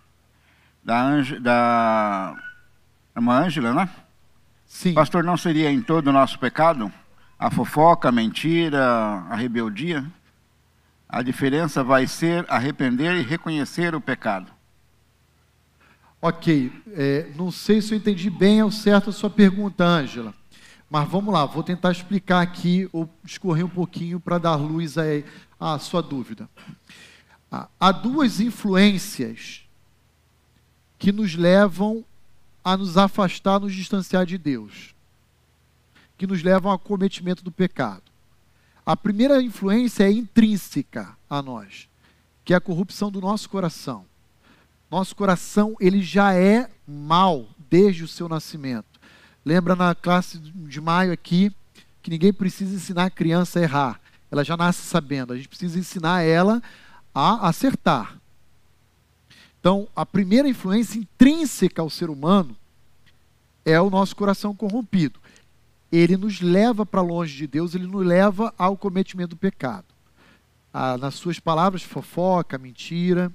da, Ange, da irmã Ângela, né? Sim. Pastor, não seria em todo o nosso pecado a fofoca, a mentira, a rebeldia? A diferença vai ser arrepender e reconhecer o pecado. Ok, é, não sei se eu entendi bem ao certo a sua pergunta, Ângela. Mas vamos lá, vou tentar explicar aqui, ou discorrer um pouquinho para dar luz à sua dúvida. Há duas influências que nos levam a nos afastar, nos distanciar de Deus, que nos levam ao cometimento do pecado. A primeira influência é intrínseca a nós, que é a corrupção do nosso coração. Nosso coração, ele já é mal desde o seu nascimento. Lembra na classe de maio aqui que ninguém precisa ensinar a criança a errar. Ela já nasce sabendo. A gente precisa ensinar ela a acertar. Então, a primeira influência intrínseca ao ser humano é o nosso coração corrompido. Ele nos leva para longe de Deus, ele nos leva ao cometimento do pecado. Ah, nas suas palavras, fofoca, mentira.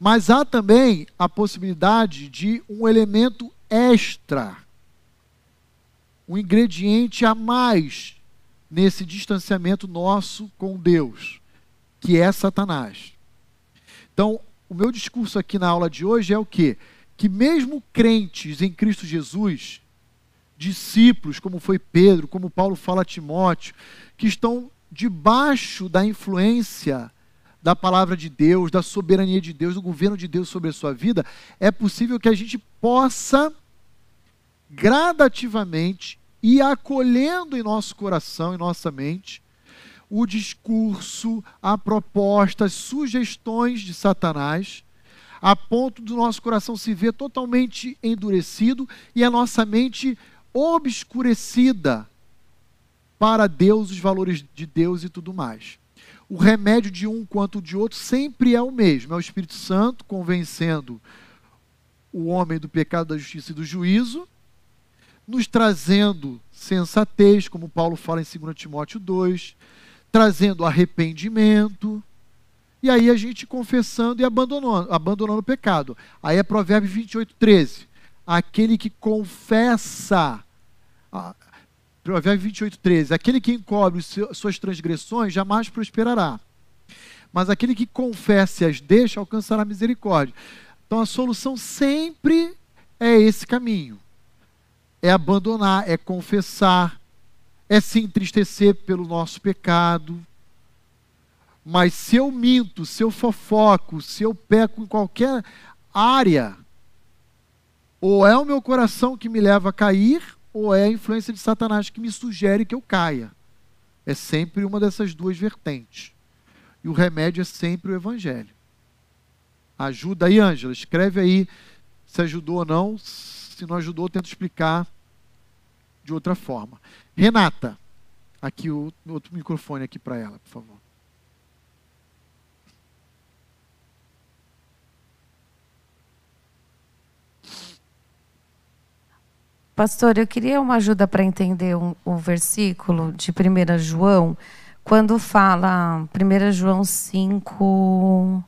Mas há também a possibilidade de um elemento extra um ingrediente a mais nesse distanciamento nosso com Deus, que é Satanás. Então, o meu discurso aqui na aula de hoje é o quê? Que mesmo crentes em Cristo Jesus, discípulos, como foi Pedro, como Paulo fala a Timóteo, que estão debaixo da influência da palavra de Deus, da soberania de Deus, do governo de Deus sobre a sua vida, é possível que a gente possa gradativamente e acolhendo em nosso coração, em nossa mente, o discurso, a proposta, as sugestões de Satanás, a ponto do nosso coração se ver totalmente endurecido e a nossa mente obscurecida para Deus, os valores de Deus e tudo mais. O remédio de um quanto de outro sempre é o mesmo: é o Espírito Santo convencendo o homem do pecado, da justiça e do juízo, nos trazendo sensatez, como Paulo fala em 2 Timóteo 2, trazendo arrependimento, e aí a gente confessando e abandonando, abandonando o pecado. Aí é Provérbios 28, 13. Aquele que confessa, Provérbios 28, 13. Aquele que encobre suas transgressões jamais prosperará. Mas aquele que confessa e as deixa alcançará misericórdia. Então a solução sempre é esse caminho é abandonar, é confessar, é se entristecer pelo nosso pecado. Mas se eu minto, se eu fofoco, se eu peco em qualquer área, ou é o meu coração que me leva a cair, ou é a influência de Satanás que me sugere que eu caia. É sempre uma dessas duas vertentes. e o remédio é sempre o evangelho. Ajuda aí, Ângela, escreve aí se ajudou ou não. Se não ajudou, tenta explicar de outra forma. Renata, aqui o outro microfone aqui para ela, por favor. Pastor, eu queria uma ajuda para entender um, um versículo de 1 João, quando fala 1 João 5,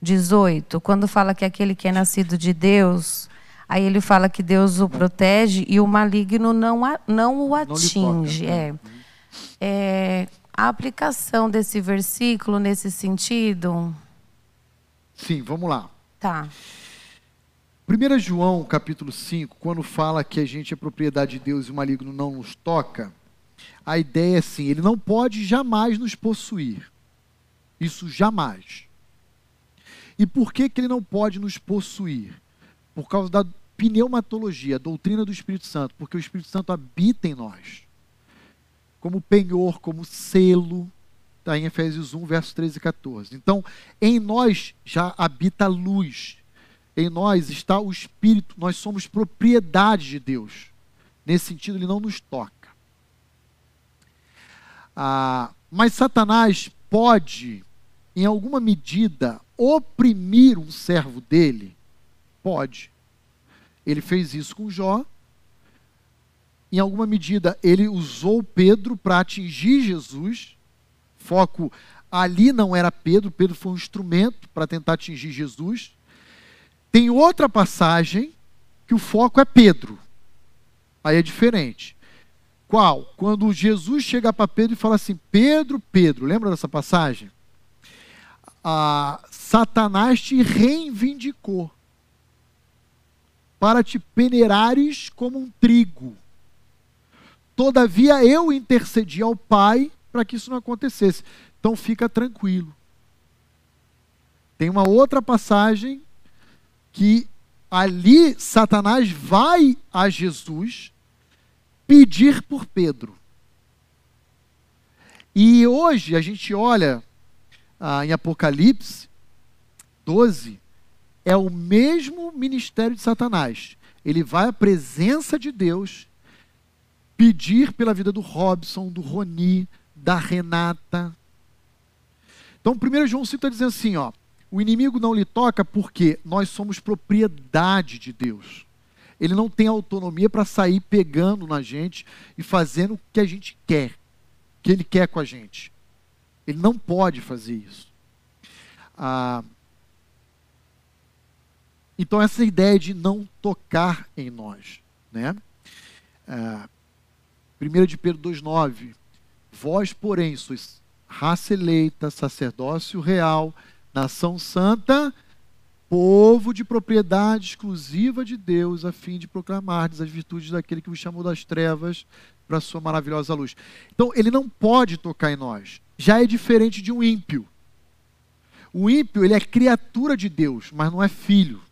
18, quando fala que aquele que é nascido de Deus, aí ele fala que Deus o protege e o maligno não, a, não o atinge. É. é. A aplicação desse versículo nesse sentido? Sim, vamos lá. Tá. 1 João, capítulo 5, quando fala que a gente é propriedade de Deus e o maligno não nos toca, a ideia é assim: ele não pode jamais nos possuir. Isso jamais. E por que, que ele não pode nos possuir? Por causa da pneumatologia, a doutrina do Espírito Santo, porque o Espírito Santo habita em nós. Como penhor, como selo, está em Efésios 1, versos 13 e 14. Então, em nós já habita a luz, em nós está o Espírito, nós somos propriedade de Deus. Nesse sentido, ele não nos toca. Ah, mas Satanás pode, em alguma medida, oprimir um servo dele? Pode. Ele fez isso com Jó. Em alguma medida, ele usou Pedro para atingir Jesus. Foco ali não era Pedro, Pedro foi um instrumento para tentar atingir Jesus. Tem outra passagem que o foco é Pedro. Aí é diferente. Qual? Quando Jesus chega para Pedro e fala assim: Pedro, Pedro, lembra dessa passagem? Ah, Satanás te reivindicou para te peneirares como um trigo. Todavia eu intercedi ao Pai para que isso não acontecesse. Então fica tranquilo. Tem uma outra passagem que ali Satanás vai a Jesus pedir por Pedro. E hoje a gente olha ah, em Apocalipse 12, é o mesmo ministério de Satanás. Ele vai à presença de Deus pedir pela vida do Robson, do Roni, da Renata. Então, 1 João 5 está dizendo assim: ó, o inimigo não lhe toca porque nós somos propriedade de Deus. Ele não tem autonomia para sair pegando na gente e fazendo o que a gente quer, o que ele quer com a gente. Ele não pode fazer isso. Ah, então, essa ideia de não tocar em nós. Né? Ah, 1 de Pedro 2,9: Vós, porém, sois raça eleita, sacerdócio real, nação santa, povo de propriedade exclusiva de Deus, a fim de proclamar as virtudes daquele que vos chamou das trevas para a sua maravilhosa luz. Então, ele não pode tocar em nós. Já é diferente de um ímpio. O ímpio, ele é criatura de Deus, mas não é filho.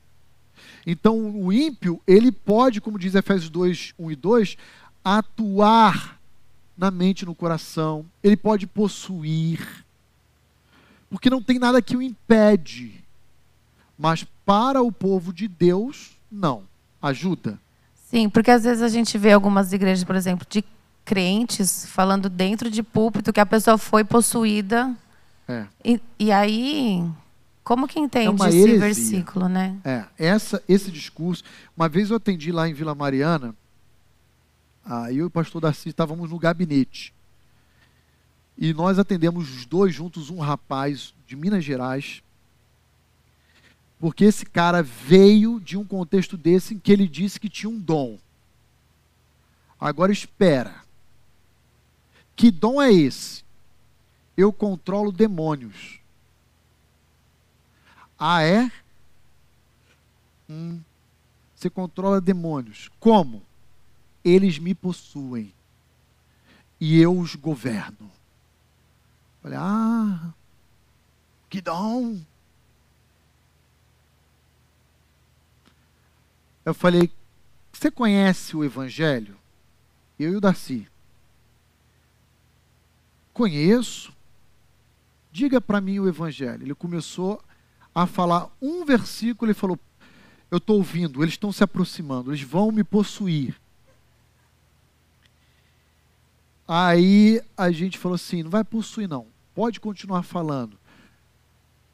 Então, o ímpio, ele pode, como diz Efésios 2, 1 e 2, atuar na mente e no coração. Ele pode possuir porque não tem nada que o impede. Mas para o povo de Deus, não. Ajuda. Sim, porque às vezes a gente vê algumas igrejas, por exemplo, de crentes falando dentro de púlpito que a pessoa foi possuída. É. E, e aí, como que entende é esse heresia. versículo, né? É, essa, esse discurso. Uma vez eu atendi lá em Vila Mariana, aí eu e o pastor Darcy estávamos no gabinete. E nós atendemos os dois juntos um rapaz de Minas Gerais. Porque esse cara veio de um contexto desse em que ele disse que tinha um dom. Agora espera. Que dom é esse? Eu controlo demônios. Ah, é? Hum, você controla demônios. Como? Eles me possuem. E eu os governo. Falei, ah, que dom. Eu falei, você conhece o Evangelho? Eu e o Darcy. Conheço. diga para mim o evangelho. Ele começou a falar um versículo, ele falou: Eu estou ouvindo, eles estão se aproximando, eles vão me possuir. Aí a gente falou assim: Não vai possuir, não, pode continuar falando.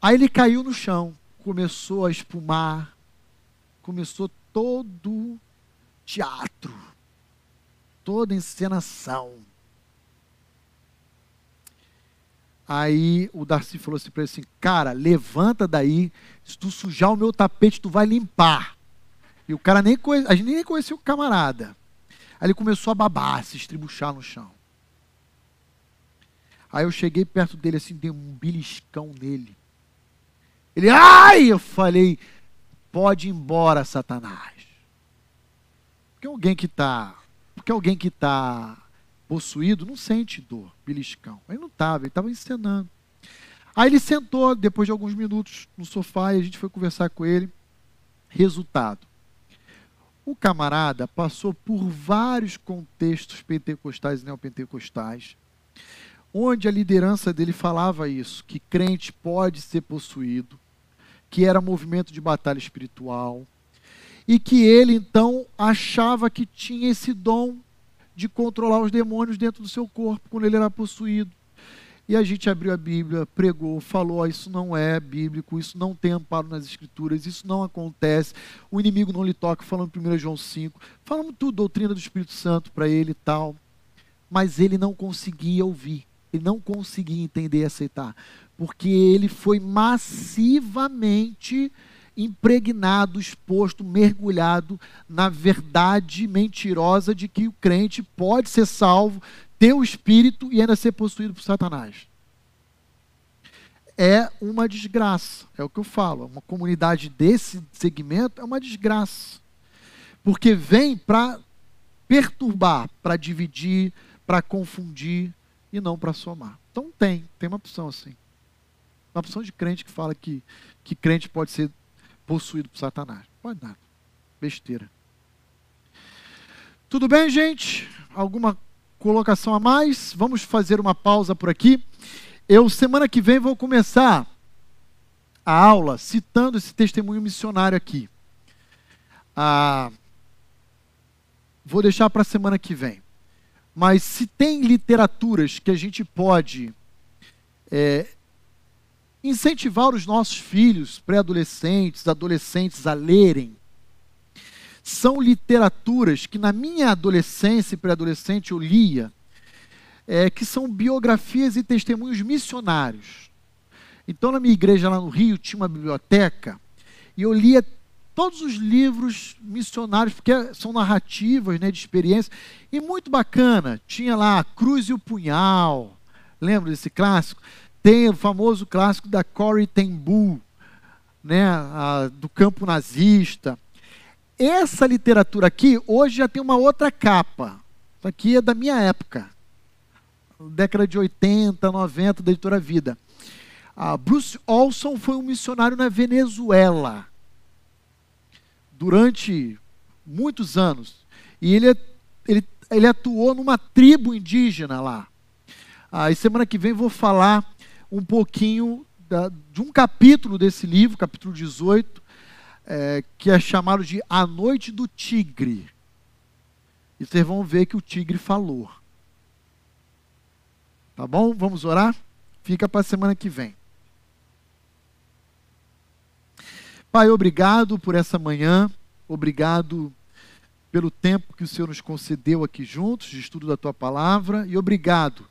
Aí ele caiu no chão, começou a espumar, começou todo teatro, toda encenação. Aí o Darcy falou assim para ele assim, cara, levanta daí, se tu sujar o meu tapete, tu vai limpar. E o cara nem conhecia, a gente nem conhecia o camarada. Aí ele começou a babar, se estribuchar no chão. Aí eu cheguei perto dele assim, dei um beliscão nele. Ele, ai! Eu falei, pode ir embora, Satanás. Porque alguém que está, porque alguém que está possuído não sente dor, beliscão. Ele não estava, ele estava encenando. Aí ele sentou, depois de alguns minutos, no sofá e a gente foi conversar com ele. Resultado. O camarada passou por vários contextos pentecostais e neopentecostais, onde a liderança dele falava isso, que crente pode ser possuído, que era movimento de batalha espiritual, e que ele então achava que tinha esse dom de controlar os demônios dentro do seu corpo quando ele era possuído. E a gente abriu a Bíblia, pregou, falou: oh, Isso não é bíblico, isso não tem amparo nas Escrituras, isso não acontece, o inimigo não lhe toca, falando em 1 João 5. Falamos tudo, doutrina do Espírito Santo para ele e tal. Mas ele não conseguia ouvir, ele não conseguia entender e aceitar, porque ele foi massivamente impregnado, exposto, mergulhado na verdade mentirosa de que o crente pode ser salvo, ter o espírito e ainda ser possuído por Satanás. É uma desgraça, é o que eu falo. Uma comunidade desse segmento é uma desgraça. Porque vem para perturbar, para dividir, para confundir e não para somar. Então tem, tem uma opção assim. Uma opção de crente que fala que, que crente pode ser possuído por Satanás. Pode nada. Besteira. Tudo bem, gente? Alguma colocação a mais? Vamos fazer uma pausa por aqui. Eu, semana que vem, vou começar a aula citando esse testemunho missionário aqui. Ah, vou deixar para a semana que vem. Mas se tem literaturas que a gente pode é, incentivar os nossos filhos, pré-adolescentes, adolescentes a lerem. São literaturas que na minha adolescência e pré-adolescente eu lia, é, que são biografias e testemunhos missionários. Então, na minha igreja lá no Rio, tinha uma biblioteca e eu lia todos os livros missionários, porque são narrativas né, de experiência, e muito bacana. Tinha lá a Cruz e o Punhal, lembra desse clássico? Tem o famoso clássico da Corrie ten Boom, né, a, do campo nazista. Essa literatura aqui, hoje já tem uma outra capa. Isso aqui é da minha época. Década de 80, 90, da editora Vida. A Bruce Olson foi um missionário na Venezuela. Durante muitos anos. E ele, ele, ele atuou numa tribo indígena lá. Ah, e semana que vem vou falar um pouquinho da, de um capítulo desse livro, capítulo 18, é, que é chamado de A Noite do Tigre. E vocês vão ver que o tigre falou. Tá bom? Vamos orar? Fica para a semana que vem. Pai, obrigado por essa manhã. Obrigado pelo tempo que o Senhor nos concedeu aqui juntos, de estudo da tua palavra. E obrigado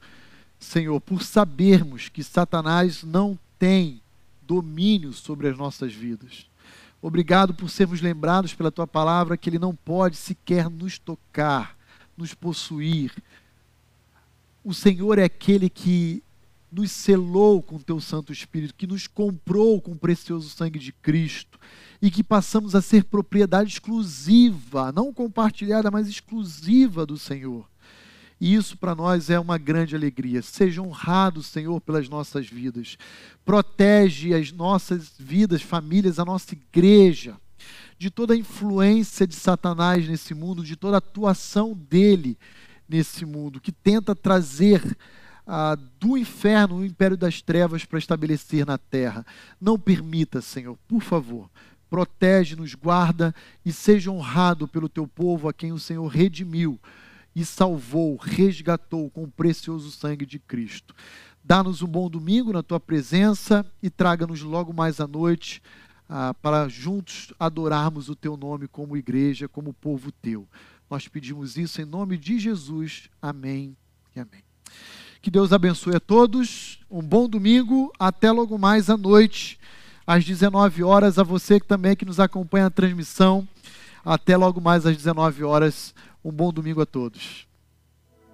Senhor, por sabermos que Satanás não tem domínio sobre as nossas vidas. Obrigado por sermos lembrados pela tua palavra que ele não pode sequer nos tocar, nos possuir. O Senhor é aquele que nos selou com teu Santo Espírito, que nos comprou com o precioso sangue de Cristo e que passamos a ser propriedade exclusiva, não compartilhada, mas exclusiva do Senhor. E isso para nós é uma grande alegria. Seja honrado, Senhor, pelas nossas vidas. Protege as nossas vidas, famílias, a nossa igreja, de toda a influência de Satanás nesse mundo, de toda a atuação dele nesse mundo, que tenta trazer ah, do inferno, o império das trevas para estabelecer na terra. Não permita, Senhor, por favor. Protege-nos, guarda e seja honrado pelo teu povo a quem o Senhor redimiu e salvou, resgatou com o precioso sangue de Cristo. Dá-nos um bom domingo na tua presença e traga-nos logo mais à noite ah, para juntos adorarmos o teu nome como igreja, como povo teu. Nós pedimos isso em nome de Jesus. Amém e amém. Que Deus abençoe a todos. Um bom domingo. Até logo mais à noite, às 19 horas. A você que também que nos acompanha na transmissão. Até logo mais às 19 horas. Um bom domingo a todos.